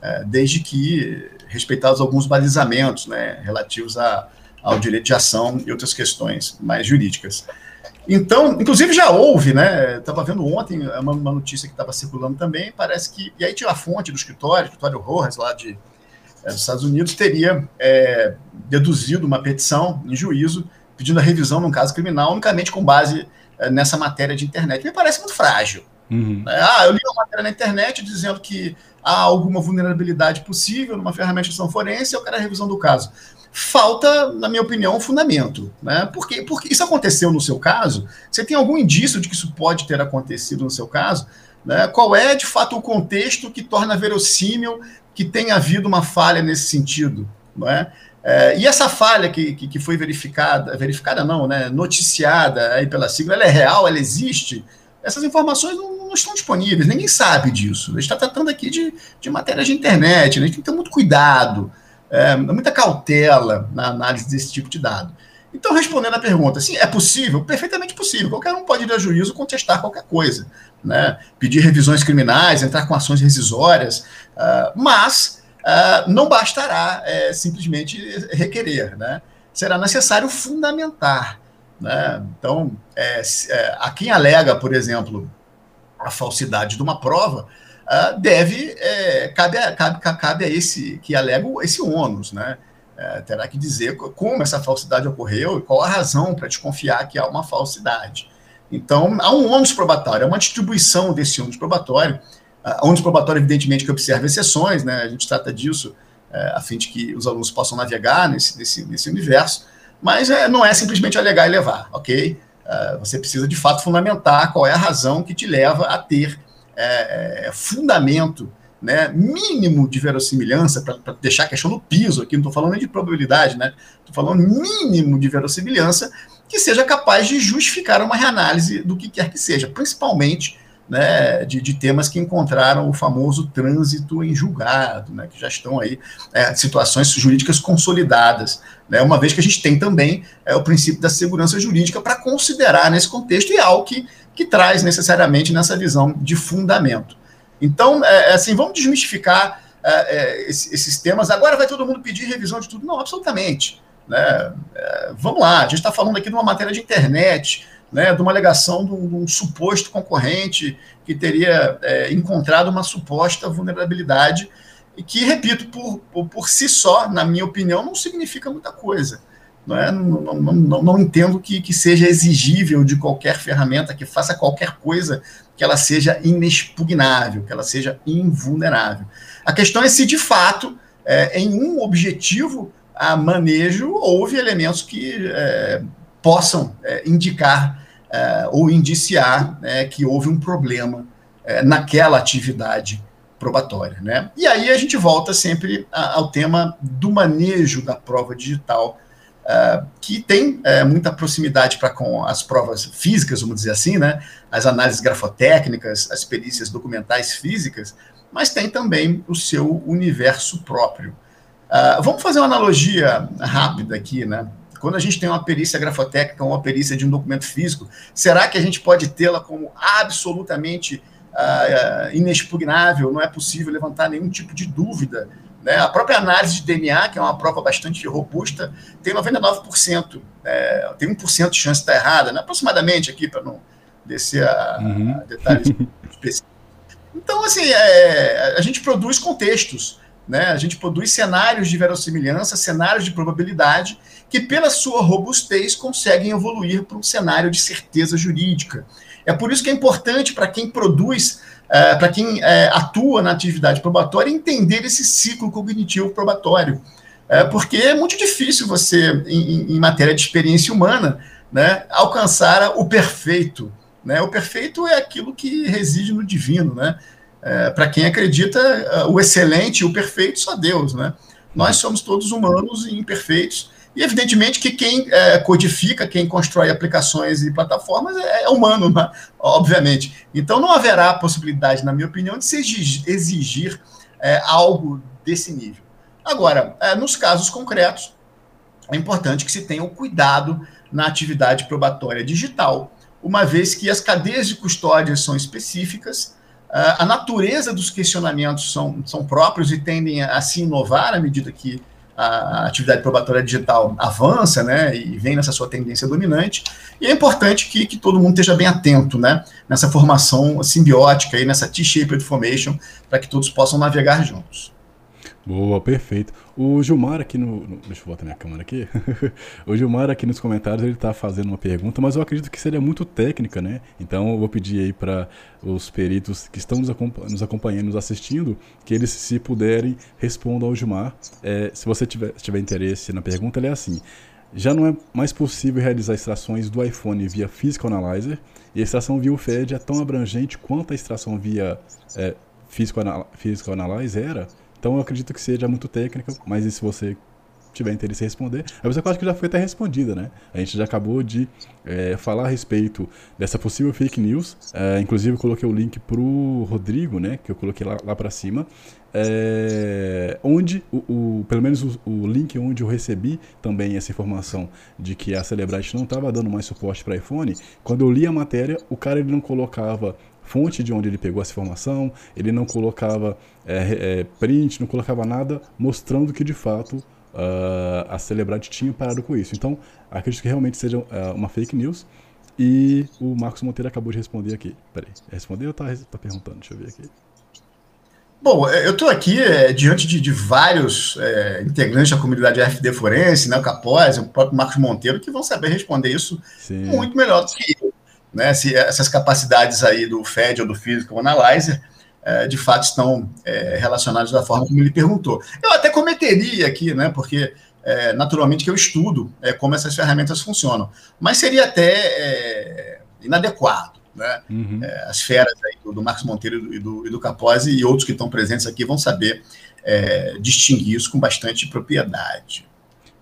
é, desde que respeitados alguns balizamentos né, relativos a, ao direito de ação e outras questões mais jurídicas. Então, inclusive já houve, né? Estava vendo ontem uma, uma notícia que estava circulando também, parece que. E aí tinha a fonte do escritório, escritório Rojas, lá de, é, dos Estados Unidos teria é, deduzido uma petição em juízo pedindo a revisão num caso criminal unicamente com base é, nessa matéria de internet. Me parece muito frágil. Uhum. É, ah, eu li uma matéria na internet dizendo que há alguma vulnerabilidade possível numa ferramenta de ação forense, eu quero a revisão do caso. Falta, na minha opinião, fundamento. Né? Porque, porque isso aconteceu no seu caso? Você tem algum indício de que isso pode ter acontecido no seu caso? Né? Qual é, de fato, o contexto que torna verossímil que tenha havido uma falha nesse sentido, não é? é e essa falha que, que, que, foi verificada, verificada não, né, noticiada aí pela sigla, ela é real, ela existe? Essas informações não, não estão disponíveis, ninguém sabe disso. A gente está tratando aqui de, de matéria de internet, né? a gente tem que ter muito cuidado, é, muita cautela na análise desse tipo de dado. Então, respondendo à pergunta, sim, é possível? Perfeitamente possível. Qualquer um pode ir a juízo contestar qualquer coisa, né? pedir revisões criminais, entrar com ações rescisórias, uh, mas uh, não bastará é, simplesmente requerer. Né? Será necessário fundamentar. Né? Então, é, é, a quem alega, por exemplo, a falsidade de uma prova, uh, deve, é, cabe, a, cabe, cabe a esse que alega esse ônus, né? é, terá que dizer como essa falsidade ocorreu e qual a razão para desconfiar que há uma falsidade. Então, há um ônus probatório, é uma distribuição desse ônus probatório. Uh, ônus probatório, evidentemente, que observa exceções, né? a gente trata disso é, a fim de que os alunos possam navegar nesse, nesse, nesse universo, mas é, não é simplesmente alegar e levar, ok? Uh, você precisa, de fato, fundamentar qual é a razão que te leva a ter é, é fundamento né, mínimo de verossimilhança, para deixar a questão no piso aqui, não estou falando nem de probabilidade, né? Estou falando mínimo de verossimilhança que seja capaz de justificar uma reanálise do que quer que seja, principalmente né, de, de, temas que encontraram o famoso trânsito em julgado, né, que já estão aí é, situações jurídicas consolidadas, né, uma vez que a gente tem também é, o princípio da segurança jurídica para considerar nesse contexto e algo que, que traz necessariamente nessa visão de fundamento. Então, é, é, assim, vamos desmistificar é, é esses temas. Agora vai todo mundo pedir revisão de tudo? Não, absolutamente. Né? Vamos lá, a gente está falando aqui de uma matéria de internet, né, de uma alegação de um, de um suposto concorrente que teria é, encontrado uma suposta vulnerabilidade e que, repito, por, por, por, si só, na minha opinião, não significa muita coisa. Não, é? não, não, não, não entendo que, que seja exigível de qualquer ferramenta que faça qualquer coisa que ela seja inexpugnável, que ela seja invulnerável. A questão é se, de fato, é, em um objetivo a manejo houve elementos que é, possam é, indicar é, ou indiciar né, que houve um problema é, naquela atividade probatória. Né? E aí a gente volta sempre ao tema do manejo da prova digital, que tem muita proximidade para com as provas físicas, vamos dizer assim, né? as análises grafotécnicas, as perícias documentais físicas, mas tem também o seu universo próprio. Uh, vamos fazer uma analogia rápida aqui, né? Quando a gente tem uma perícia grafotécnica, uma perícia de um documento físico, será que a gente pode tê-la como absolutamente uh, inexpugnável, não é possível levantar nenhum tipo de dúvida. Né? A própria análise de DNA, que é uma prova bastante robusta, tem 99%, é, tem 1% de chance de estar errada, né? aproximadamente aqui, para não descer a, uhum. a detalhes específicos. Então, assim, é, a gente produz contextos, né? a gente produz cenários de verossimilhança, cenários de probabilidade, que, pela sua robustez, conseguem evoluir para um cenário de certeza jurídica. É por isso que é importante para quem produz, é, para quem é, atua na atividade probatória, entender esse ciclo cognitivo probatório. É, porque é muito difícil você, em, em, matéria de experiência humana, né, alcançar o perfeito. Né? O perfeito é aquilo que reside no divino. Né? Para quem acredita, o excelente e o perfeito só Deus. Né? Nós somos todos humanos e imperfeitos e, evidentemente, que quem é, codifica, quem constrói aplicações e plataformas é, é humano, né? obviamente. Então, não haverá possibilidade, na minha opinião, de se exigir é, algo desse nível. Agora, é, nos casos concretos, é importante que se tenha o cuidado na atividade probatória digital, uma vez que as cadeias de custódia são específicas, é, a natureza dos questionamentos são, são próprios e tendem a se inovar à medida que a atividade probatória digital avança, né, e vem nessa sua tendência dominante, e é importante que, que todo mundo esteja bem atento, né, nessa formação simbiótica, aí, nessa T-shaped formation, para que todos possam navegar juntos. Boa, perfeito. O Gilmar aqui no, no, Deixa eu botar minha câmera aqui. o Gilmar aqui nos comentários ele está fazendo uma pergunta, mas eu acredito que seria muito técnica, né? Então eu vou pedir aí para os peritos que estão nos, nos acompanhando, nos assistindo, que eles, se puderem, respondam ao Gilmar. É, se você tiver, tiver interesse na pergunta, ele é assim. Já não é mais possível realizar extrações do iPhone via Physical Analyzer, e a extração via UFED é tão abrangente quanto a extração via é, Physical, Physical Analyzer era. Então eu acredito que seja muito técnica, mas se você tiver interesse em responder, a pessoa quase que já foi até respondida, né? A gente já acabou de é, falar a respeito dessa possível fake news. É, inclusive eu coloquei o link pro Rodrigo, né? Que eu coloquei lá, lá para cima. É, onde o, o, pelo menos o, o, link onde eu recebi também essa informação de que a Celebrite não estava dando mais suporte para iPhone, quando eu li a matéria, o cara ele não colocava fonte de onde ele pegou essa informação, ele não colocava é, é, print, não colocava nada mostrando que de fato uh, a Celebrity tinha parado com isso. Então, acredito que realmente seja uh, uma fake news. E o Marcos Monteiro acabou de responder aqui. Peraí, respondeu ou tá, tá perguntando? Deixa eu ver aqui. Bom, é, eu estou aqui é, diante de, de vários é, integrantes da comunidade FD Forense, né, o Capós, o próprio Marcos Monteiro, que vão saber responder isso Sim. muito melhor do que eu né, se essas capacidades aí do FED ou do Physical Analyzer é, de fato estão é, relacionadas da forma como ele perguntou. Eu até cometeria aqui, né, porque é, naturalmente que eu estudo é, como essas ferramentas funcionam, mas seria até é, inadequado. Né? Uhum. É, as feras do, do, Marcos Monteiro e do, e do Capozzi e outros que estão presentes aqui vão saber distinguir isso com bastante propriedade.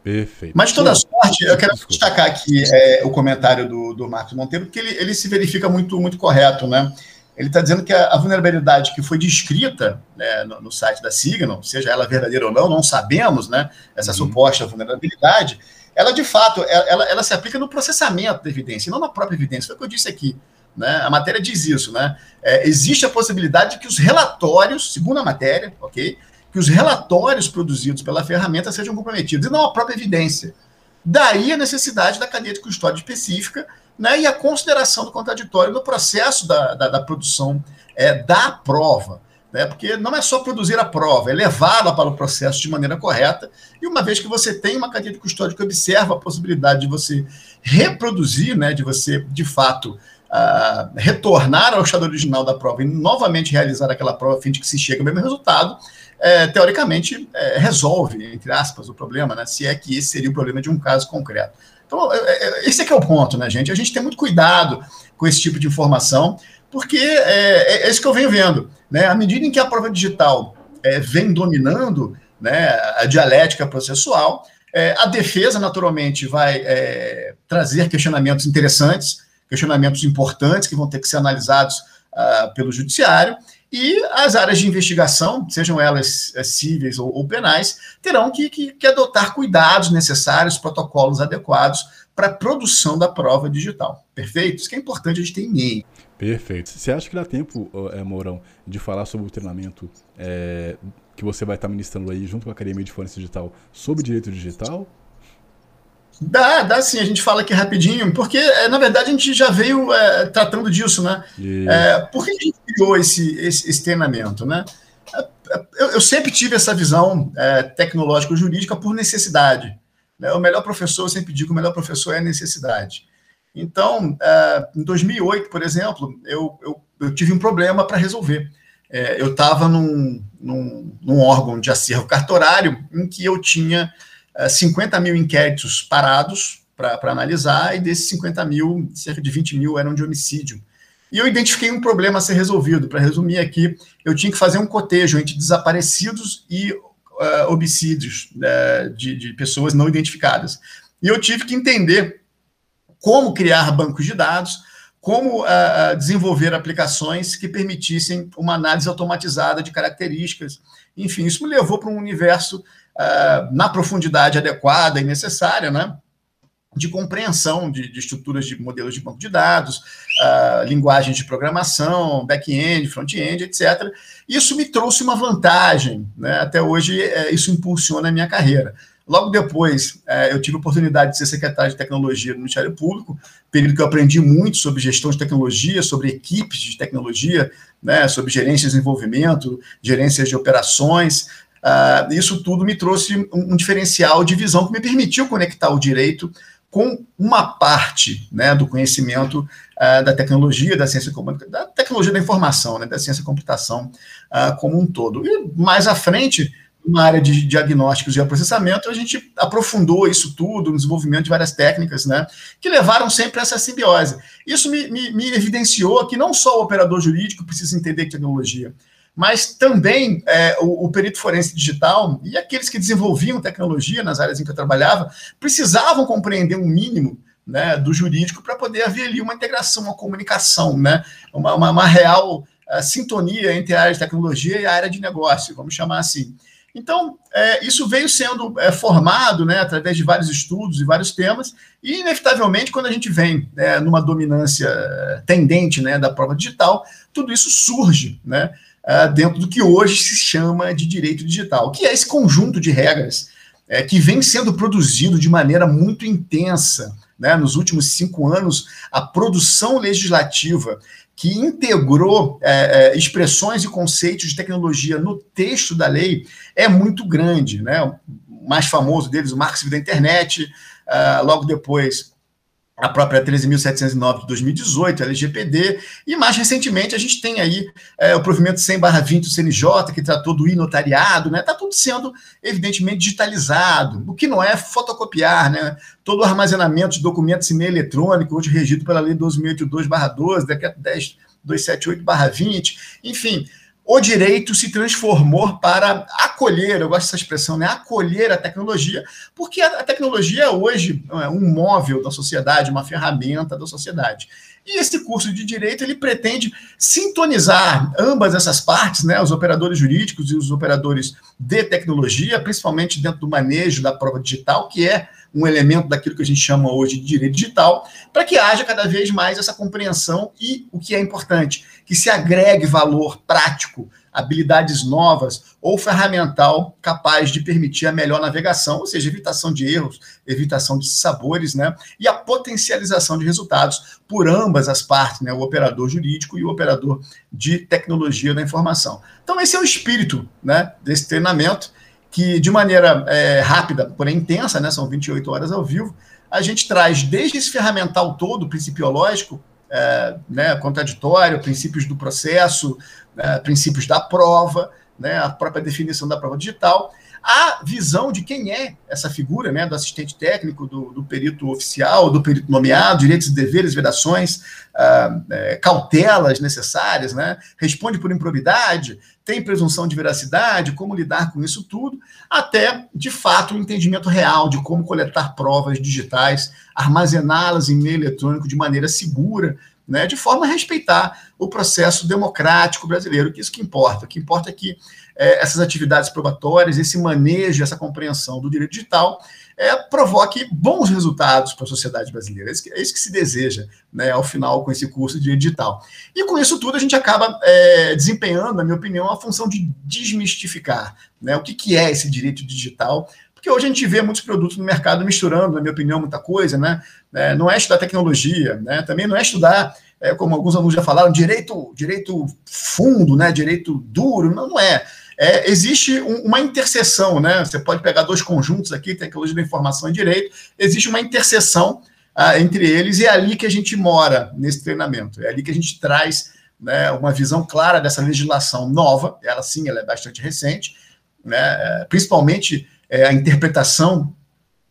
Perfeito. Mas de toda sorte, eu quero destacar aqui é, o comentário do, do Marcos Monteiro, porque ele, ele se verifica muito, muito correto, né? Ele está dizendo que a, a, vulnerabilidade que foi descrita né, no, no, site da Signal, seja ela verdadeira ou não, não sabemos, né? Essa uhum. suposta vulnerabilidade, ela de fato, ela, ela se aplica no processamento da evidência, não na própria evidência. Foi o que eu disse aqui. Né? A matéria diz isso, né? É, existe a possibilidade de que os relatórios, segundo a matéria, ok? Que os relatórios produzidos pela ferramenta sejam comprometidos, e não a própria evidência. Daí a necessidade da cadeia de custódia específica né, e a consideração do contraditório no processo da, da, da produção é, da prova. Né, porque não é só produzir a prova, é levá-la para o processo de maneira correta. E uma vez que você tem uma cadeia de custódia que observa a possibilidade de você reproduzir, né, de você, de fato, uh, retornar ao estado original da prova e novamente realizar aquela prova a fim de que se chegue ao mesmo resultado, é, teoricamente é, resolve, entre aspas, o problema, né, se é que esse seria o problema de um caso concreto. Então, é, é, esse é que é o ponto, né, gente? A gente tem muito cuidado com esse tipo de informação, porque é, é isso que eu venho vendo. Né? À medida em que a prova digital é, vem dominando né, a dialética processual, é, a defesa, naturalmente, vai é, trazer questionamentos interessantes, questionamentos importantes que vão ter que ser analisados uh, pelo judiciário, e as áreas de investigação, sejam elas é, cíveis ou, ou penais, terão que, que, que, adotar cuidados necessários, protocolos adequados para a produção da prova digital. Perfeito? Isso que é importante a gente ter em mente. Perfeito. Você acha que dá tempo, é, Mourão, de falar sobre o treinamento é, que você vai estar ministrando aí junto com a Academia de Forense Digital sobre direito digital? Dá, dá sim, a gente fala aqui rapidinho, porque é, na verdade a gente já veio é, tratando disso, né? É, por que a gente criou esse, esse, esse treinamento, né? É, é, eu, eu, sempre tive essa visão é, tecnológico-jurídica por necessidade. Né? O melhor professor, eu sempre digo, o melhor professor é a necessidade. Então, em 2008, por exemplo, eu, eu, eu tive um problema para resolver. eu estava num, num, num órgão de acervo cartorário em que eu tinha 50 eh, mil inquéritos parados para analisar, e desses 50 mil, cerca de 20 mil eram de homicídio. E eu identifiquei um problema a ser resolvido. Para resumir aqui, eu tinha que fazer um cotejo entre desaparecidos e uh, homicídios uh, de, de pessoas não identificadas. E eu tive que entender como criar bancos de dados, como uh, desenvolver aplicações que permitissem uma análise automatizada de características. Enfim, isso me levou para um universo uh, na profundidade adequada e necessária, né? de compreensão de, de, estruturas de modelos de banco de dados, uh, linguagens de programação, back-end, front-end, etc. Isso me trouxe uma vantagem, né? até hoje é, isso impulsiona a minha carreira. Logo depois, eu tive a oportunidade de ser secretário de tecnologia no Ministério Público, período que eu aprendi muito sobre gestão de tecnologia, sobre equipes de tecnologia, né, sobre gerência de desenvolvimento, gerências de operações, Uh, isso tudo me trouxe um, diferencial de visão que me permitiu conectar o direito com uma parte né, do conhecimento uh, da tecnologia, da ciência da tecnologia da informação, né, da ciência da computação uh, como um todo. E mais à frente, na área de diagnósticos e processamento, a gente aprofundou isso tudo no desenvolvimento de várias técnicas, né, que levaram sempre a essa simbiose. Isso me, me, me evidenciou que não só o operador jurídico precisa entender tecnologia, mas também é, o, o, perito forense digital e aqueles que desenvolviam tecnologia nas áreas em que eu trabalhava precisavam compreender um mínimo né, do jurídico para poder haver ali uma integração, uma comunicação, né, uma, uma, uma real uh, sintonia entre a área de tecnologia e a área de negócio, vamos chamar assim. Então, é, isso veio sendo é, formado né, através de vários estudos e vários temas, e, inevitavelmente, quando a gente vem né, numa dominância é, tendente né, da prova digital, tudo isso surge. Né? Uh, dentro do que hoje se chama de direito digital, que é esse conjunto de regras é, que vem sendo produzido de maneira muito intensa. Né, nos últimos cinco anos, a produção legislativa que integrou é, é, expressões e conceitos de tecnologia no texto da lei é muito grande. Né? O mais famoso deles, o Civil da Internet, uh, logo depois a própria 13.709 de 2018, a LGPD, e mais recentemente a gente tem aí é, o provimento 100-20 do CNJ, que tratou do inotariado, né? Está tudo sendo, evidentemente, digitalizado, o que não é fotocopiar, né? Todo o armazenamento de documentos em meio eletrônico, hoje regido pela Lei 12.082-12, decreto 10.278-20, enfim, o direito se transformou para acolher, eu gosto dessa expressão, né? Acolher a tecnologia, porque a, tecnologia é hoje é um móvel da sociedade, uma ferramenta da sociedade. E esse curso de direito ele pretende sintonizar ambas essas partes, né, os operadores jurídicos e os operadores de tecnologia, principalmente dentro do manejo da prova digital, que é um elemento daquilo que a gente chama hoje de direito digital, para que haja cada vez mais essa compreensão e o que é importante, que se agregue valor prático habilidades novas ou ferramental capaz de permitir a melhor navegação, ou seja, evitação de erros, evitação de sabores, né? E a potencialização de resultados por ambas as partes, né? O operador jurídico e o operador de tecnologia da informação. Então, esse é o espírito né, desse treinamento, que de maneira é, rápida, porém intensa, né? São 28 horas ao vivo, a gente traz desde esse ferramental todo, principiológico, é, né, contraditório, princípios do processo, é, princípios da prova, né, a própria definição da prova digital, a visão de quem é essa figura, né, do assistente técnico, do, do perito oficial, do perito nomeado, direitos e deveres, vedações, ah, é, cautelas necessárias, né, responde por improbidade, tem presunção de veracidade, como lidar com isso tudo, até, de fato, o um entendimento real de como coletar provas digitais, armazená-las em meio eletrônico de maneira segura, né, de forma a respeitar o processo democrático brasileiro, que isso que importa. O que importa é que é, essas atividades probatórias, esse manejo, essa compreensão do direito digital, é, provoque bons resultados para a sociedade brasileira. É isso, que, é isso que se deseja, né, ao final, com esse curso de direito digital. E com isso tudo, a gente acaba é, desempenhando, na minha opinião, a função de desmistificar né, o que, que é esse direito digital, porque hoje a gente vê muitos produtos no mercado misturando, na minha opinião, muita coisa, né? É, não é estudar tecnologia, né? Também não é estudar, é, como alguns alunos já falaram, direito, direito fundo, né? Direito duro, não, não é. É, existe um, uma interseção, né? Você pode pegar dois conjuntos aqui, tecnologia da informação e direito, existe uma interseção ah, entre eles, e é ali que a gente mora nesse treinamento, é ali que a gente traz né, uma visão clara dessa legislação nova, ela sim, ela é bastante recente, né, é, principalmente é, a interpretação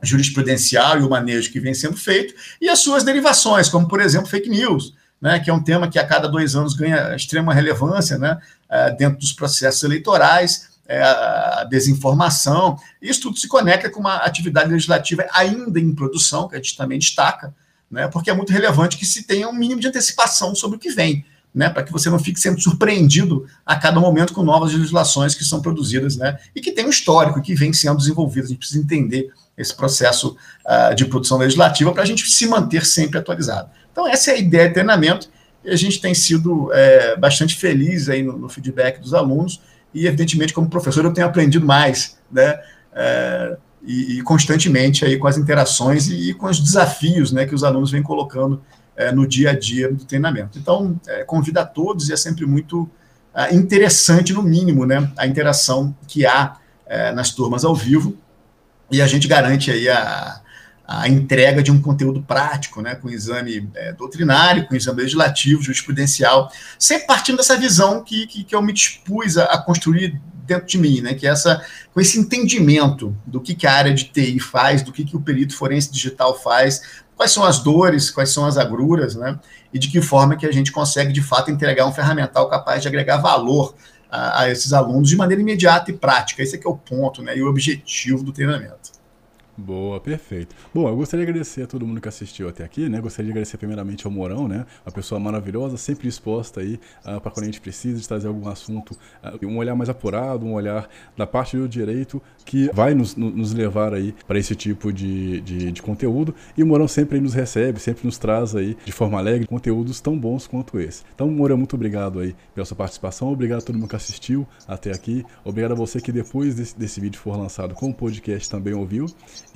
jurisprudencial e o manejo que vem sendo feito, e as suas derivações, como, por exemplo, fake news, né, que é um tema que a cada dois anos ganha extrema relevância né, é, dentro dos processos eleitorais, é, a desinformação. Isso tudo se conecta com uma atividade legislativa ainda em produção, que a gente também destaca, né, porque é muito relevante que se tenha um mínimo de antecipação sobre o que vem né, para que você não fique sendo surpreendido a cada momento com novas legislações que são produzidas, né, e que tem um histórico que vem sendo desenvolvido. A gente precisa entender esse processo uh, de produção legislativa para a gente se manter sempre atualizado. Então, essa é a ideia de treinamento, e a gente tem sido é, bastante feliz aí no, no, feedback dos alunos, e evidentemente, como professor, eu tenho aprendido mais, né, é, e, e, constantemente aí com as interações e, e com os desafios né, que os alunos vêm colocando é, no dia a dia do treinamento. Então, é, convido a todos e é sempre muito é, interessante, no mínimo, né, a interação que há é, nas turmas ao vivo e a gente garante aí a, a entrega de um conteúdo prático, né, com exame é, doutrinário, com exame legislativo, jurisprudencial, sempre partindo dessa visão que, que, que eu me dispus a, a, construir dentro de mim, né, que é essa, com esse entendimento do que, que a área de TI faz, do que, que o perito forense digital faz, quais são as dores, quais são as agruras, né? E de que forma que a gente consegue, de fato, entregar um ferramental capaz de agregar valor a, a esses alunos de maneira imediata e prática. Esse é que é o ponto, né? E o objetivo do treinamento. Boa, perfeito. Bom, eu gostaria de agradecer a todo mundo que assistiu até aqui, né? Gostaria de agradecer primeiramente ao Morão, né? Uma pessoa maravilhosa, sempre disposta aí uh, para quando a gente precisa de trazer algum assunto, uh, um olhar mais apurado, um olhar da parte do direito que vai nos, nos levar aí para esse tipo de, de, de, conteúdo. E o Morão sempre nos recebe, sempre nos traz aí de forma alegre conteúdos tão bons quanto esse. Então, Morão, muito obrigado aí pela sua participação, obrigado a todo mundo que assistiu até aqui, obrigado a você que depois desse, desse vídeo for lançado com o podcast também ouviu.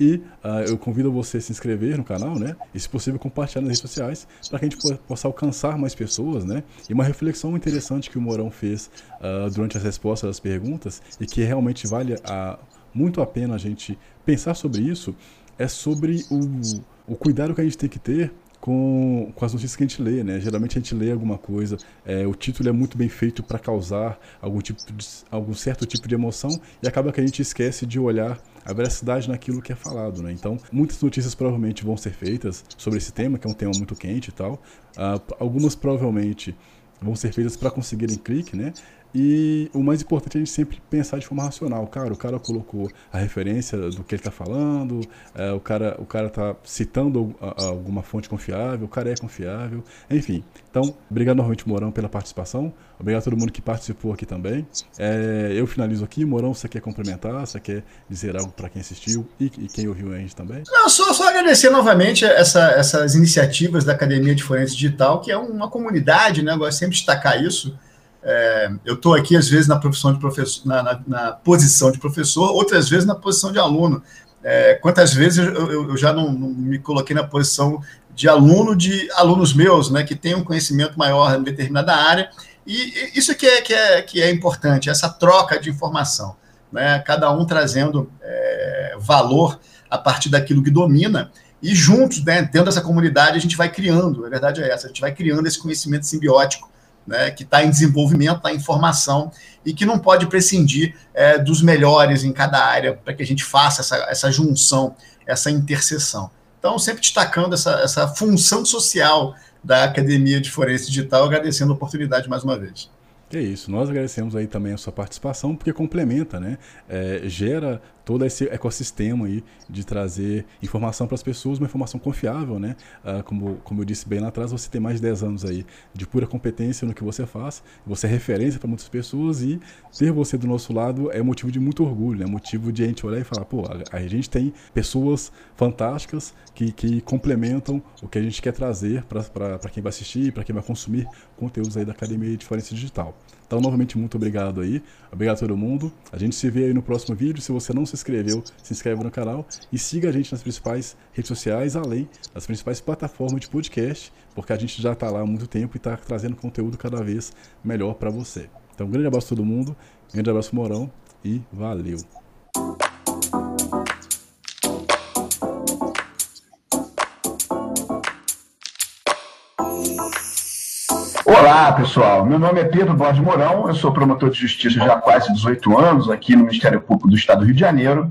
E uh, eu convido você a se inscrever no canal, né? E se possível compartilhar nas redes sociais para que a gente possa alcançar mais pessoas, né? E uma reflexão interessante que o Morão fez uh, durante as respostas às perguntas e que realmente vale a, muito a pena a gente pensar sobre isso é sobre o, o cuidado que a gente tem que ter com, com as notícias que a gente lê, né? Geralmente a gente lê alguma coisa, é, o título é muito bem feito para causar algum, tipo de, algum certo tipo de emoção e acaba que a gente esquece de olhar a veracidade naquilo que é falado, né? Então, muitas notícias provavelmente vão ser feitas sobre esse tema, que é um tema muito quente e tal. Uh, algumas provavelmente vão ser feitas para conseguirem clique, né? E o mais importante é a gente sempre pensar de forma racional. Cara, o cara colocou a referência do que ele está falando, é, o, cara, o cara está citando a, a alguma fonte confiável, o cara é confiável, enfim. Então, obrigado novamente, Morão, pela participação. Obrigado a todo mundo que participou aqui também. É, eu finalizo aqui. Morão, você quer complementar? Você quer dizer algo para quem assistiu e, e, quem ouviu a gente também? Não, só, só agradecer novamente essa, essas iniciativas da Academia de Forense Digital, que é uma comunidade, né? Eu gosto sempre de destacar isso É, eu estou aqui, às vezes, na, profissão de professor, na, na, na, posição de professor, outras vezes na posição de aluno. É, quantas vezes eu, eu, já não, não, me coloquei na posição de aluno de alunos meus, né, que têm um conhecimento maior em determinada área, e, e isso que é, que, é, que é importante, essa troca de informação, né, cada um trazendo é, valor a partir daquilo que domina, e juntos, né, dentro dessa comunidade, a gente vai criando, a verdade é essa, a gente vai criando esse conhecimento simbiótico, né, que está em desenvolvimento, está em formação, e que não pode prescindir é, dos melhores em cada área para que a gente faça essa, essa junção, essa interseção. Então, sempre destacando essa, essa função social da Academia de Forense Digital, agradecendo a oportunidade mais uma vez. É isso, nós agradecemos aí também a sua participação, porque complementa, né? É, gera todo esse ecossistema aí de trazer informação para as pessoas, uma informação confiável, né? Ah, como, como eu disse bem lá atrás, você tem mais de 10 anos aí de pura competência no que você faz, você é referência para muitas pessoas e ter você do nosso lado é motivo de muito orgulho, é né? motivo de a gente olhar e falar, pô, a, a gente tem pessoas fantásticas que, que complementam o que a gente quer trazer para quem vai assistir, para quem vai consumir conteúdos aí da Academia de Forense Digital. Então, novamente, muito obrigado aí. Obrigado a todo mundo. A gente se vê aí no próximo vídeo. Se você não se inscreveu, se inscreve no canal e siga a gente nas principais redes sociais, além das principais plataformas de podcast, porque a gente já está lá há muito tempo e está trazendo conteúdo cada vez melhor para você. Então, um grande abraço a todo mundo, um grande abraço Morão e valeu! Olá, pessoal. Meu nome é Pedro Borges Mourão, eu sou promotor de justiça já há quase 18 anos aqui no Ministério Público do Estado do Rio de Janeiro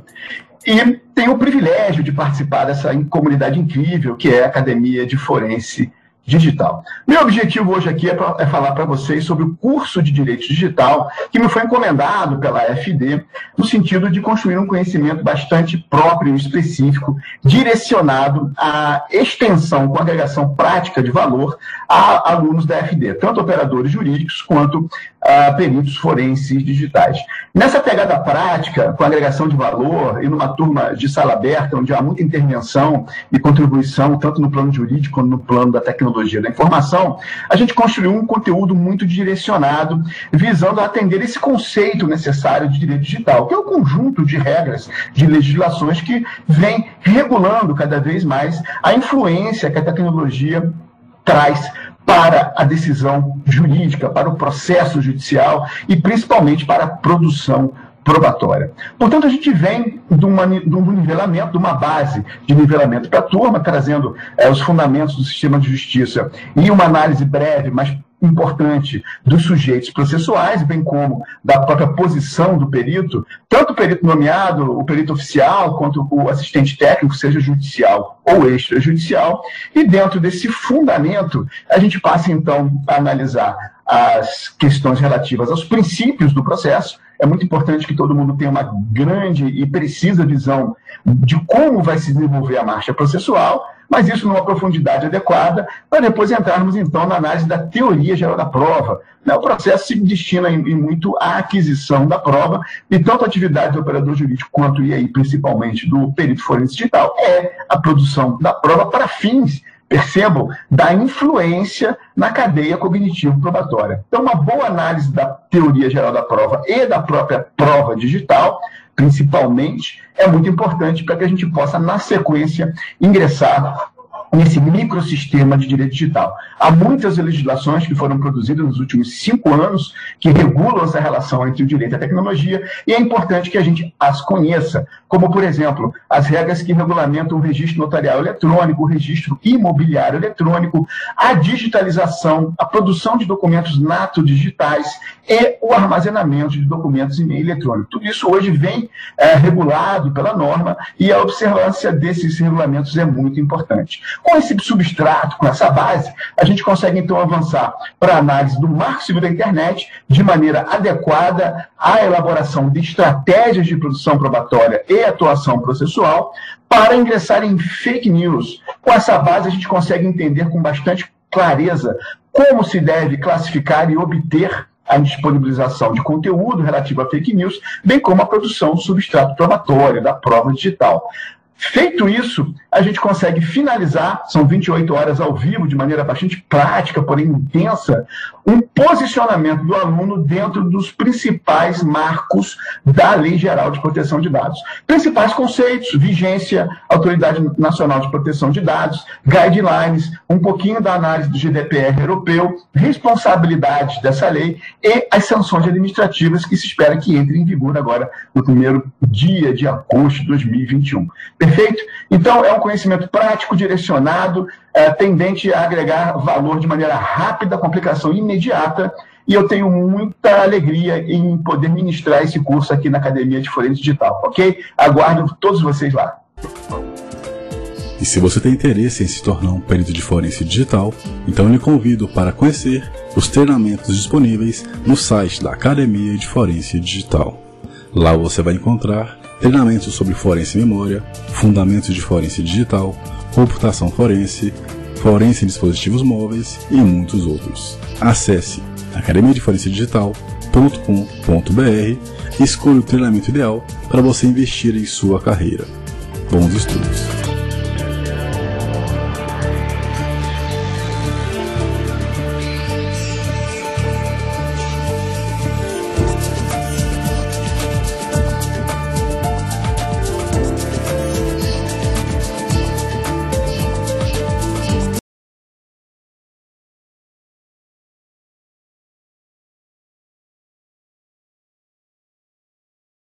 e tenho o privilégio de participar dessa comunidade incrível que é a Academia de Forense digital. Meu objetivo hoje aqui é, pra, é falar para vocês sobre o curso de Direito Digital que me foi encomendado pela FD, no sentido de construir um conhecimento bastante próprio e específico, direcionado à extensão com agregação prática de valor a alunos da FD, tanto operadores jurídicos quanto a peritos forenses digitais. Nessa pegada prática, com agregação de valor e numa turma de sala aberta, onde há muita intervenção e contribuição, tanto no plano jurídico quanto no plano da tecnologia, da informação, a gente construiu um conteúdo muito direcionado, visando atender esse conceito necessário de direito digital, que é o conjunto de regras, de legislações que vem regulando cada vez mais a influência que a tecnologia traz para a decisão jurídica, para o processo judicial e principalmente para a produção probatória. Portanto, a gente vem de, uma, de um nivelamento, de uma base de nivelamento para a turma, trazendo é, os fundamentos do sistema de justiça e uma análise breve, mas importante dos sujeitos processuais, bem como da própria posição do perito, tanto o perito nomeado, o perito oficial, quanto o assistente técnico, seja judicial ou extrajudicial, e dentro desse fundamento, a gente passa então a analisar as questões relativas aos princípios do processo, é muito importante que todo mundo tenha uma grande e precisa visão de como vai se desenvolver a marcha processual, mas isso numa profundidade adequada, para depois entrarmos então na análise da teoria geral da prova. Né? O processo se destina em, muito à aquisição da prova, e tanto a atividade do operador jurídico quanto, e aí principalmente do perito forense digital, é a produção da prova para fins percebam, da influência na cadeia cognitivo-probatória. Então, uma boa análise da teoria geral da prova e da própria prova digital, principalmente, é muito importante para que a gente possa, na sequência, ingressar nesse microsistema de direito digital. Há muitas legislações que foram produzidas nos últimos cinco anos que regulam essa relação entre o direito e a tecnologia, e é importante que a gente as conheça, como, por exemplo, as regras que regulamentam o registro notarial eletrônico, o registro imobiliário eletrônico, a digitalização, a produção de documentos nato digitais e o armazenamento de documentos em meio eletrônico. Tudo isso hoje vem é, regulado pela norma e a observância desses regulamentos é muito importante. Com esse substrato, com essa base, a gente consegue então avançar para a análise do marco civil da internet de maneira adequada à elaboração de estratégias de produção probatória e atuação processual para ingressar em fake news. Com essa base, a gente consegue entender com bastante clareza como se deve classificar e obter a disponibilização de conteúdo relativo a fake news, bem como a produção do substrato probatório da prova digital. Feito isso, a gente consegue finalizar, são 28 horas ao vivo, de maneira bastante prática, porém intensa, um posicionamento do aluno dentro dos principais marcos da Lei Geral de Proteção de Dados. Principais conceitos, vigência, Autoridade Nacional de Proteção de Dados, guidelines, um pouquinho da análise do GDPR europeu, responsabilidade dessa lei e as sanções administrativas que se espera que entrem em vigor agora no primeiro dia de agosto de 2021. Perfeito? Então, é um conhecimento prático, direcionado, é, tendente a agregar valor de maneira rápida, com aplicação imediata, e eu tenho muita alegria em poder ministrar esse curso aqui na Academia de Forense Digital, ok? Aguardo todos vocês lá. E se você tem interesse em se tornar um perito de forense digital, então lhe convido para conhecer os treinamentos disponíveis no site da Academia de Forense Digital. Lá você vai encontrar treinamentos sobre forense memória, fundamentos de forense digital, computação forense, forense em dispositivos móveis e muitos outros. Acesse academiadeforensidigital.com.br e escolha o treinamento ideal para você investir em sua carreira. Bons estudos!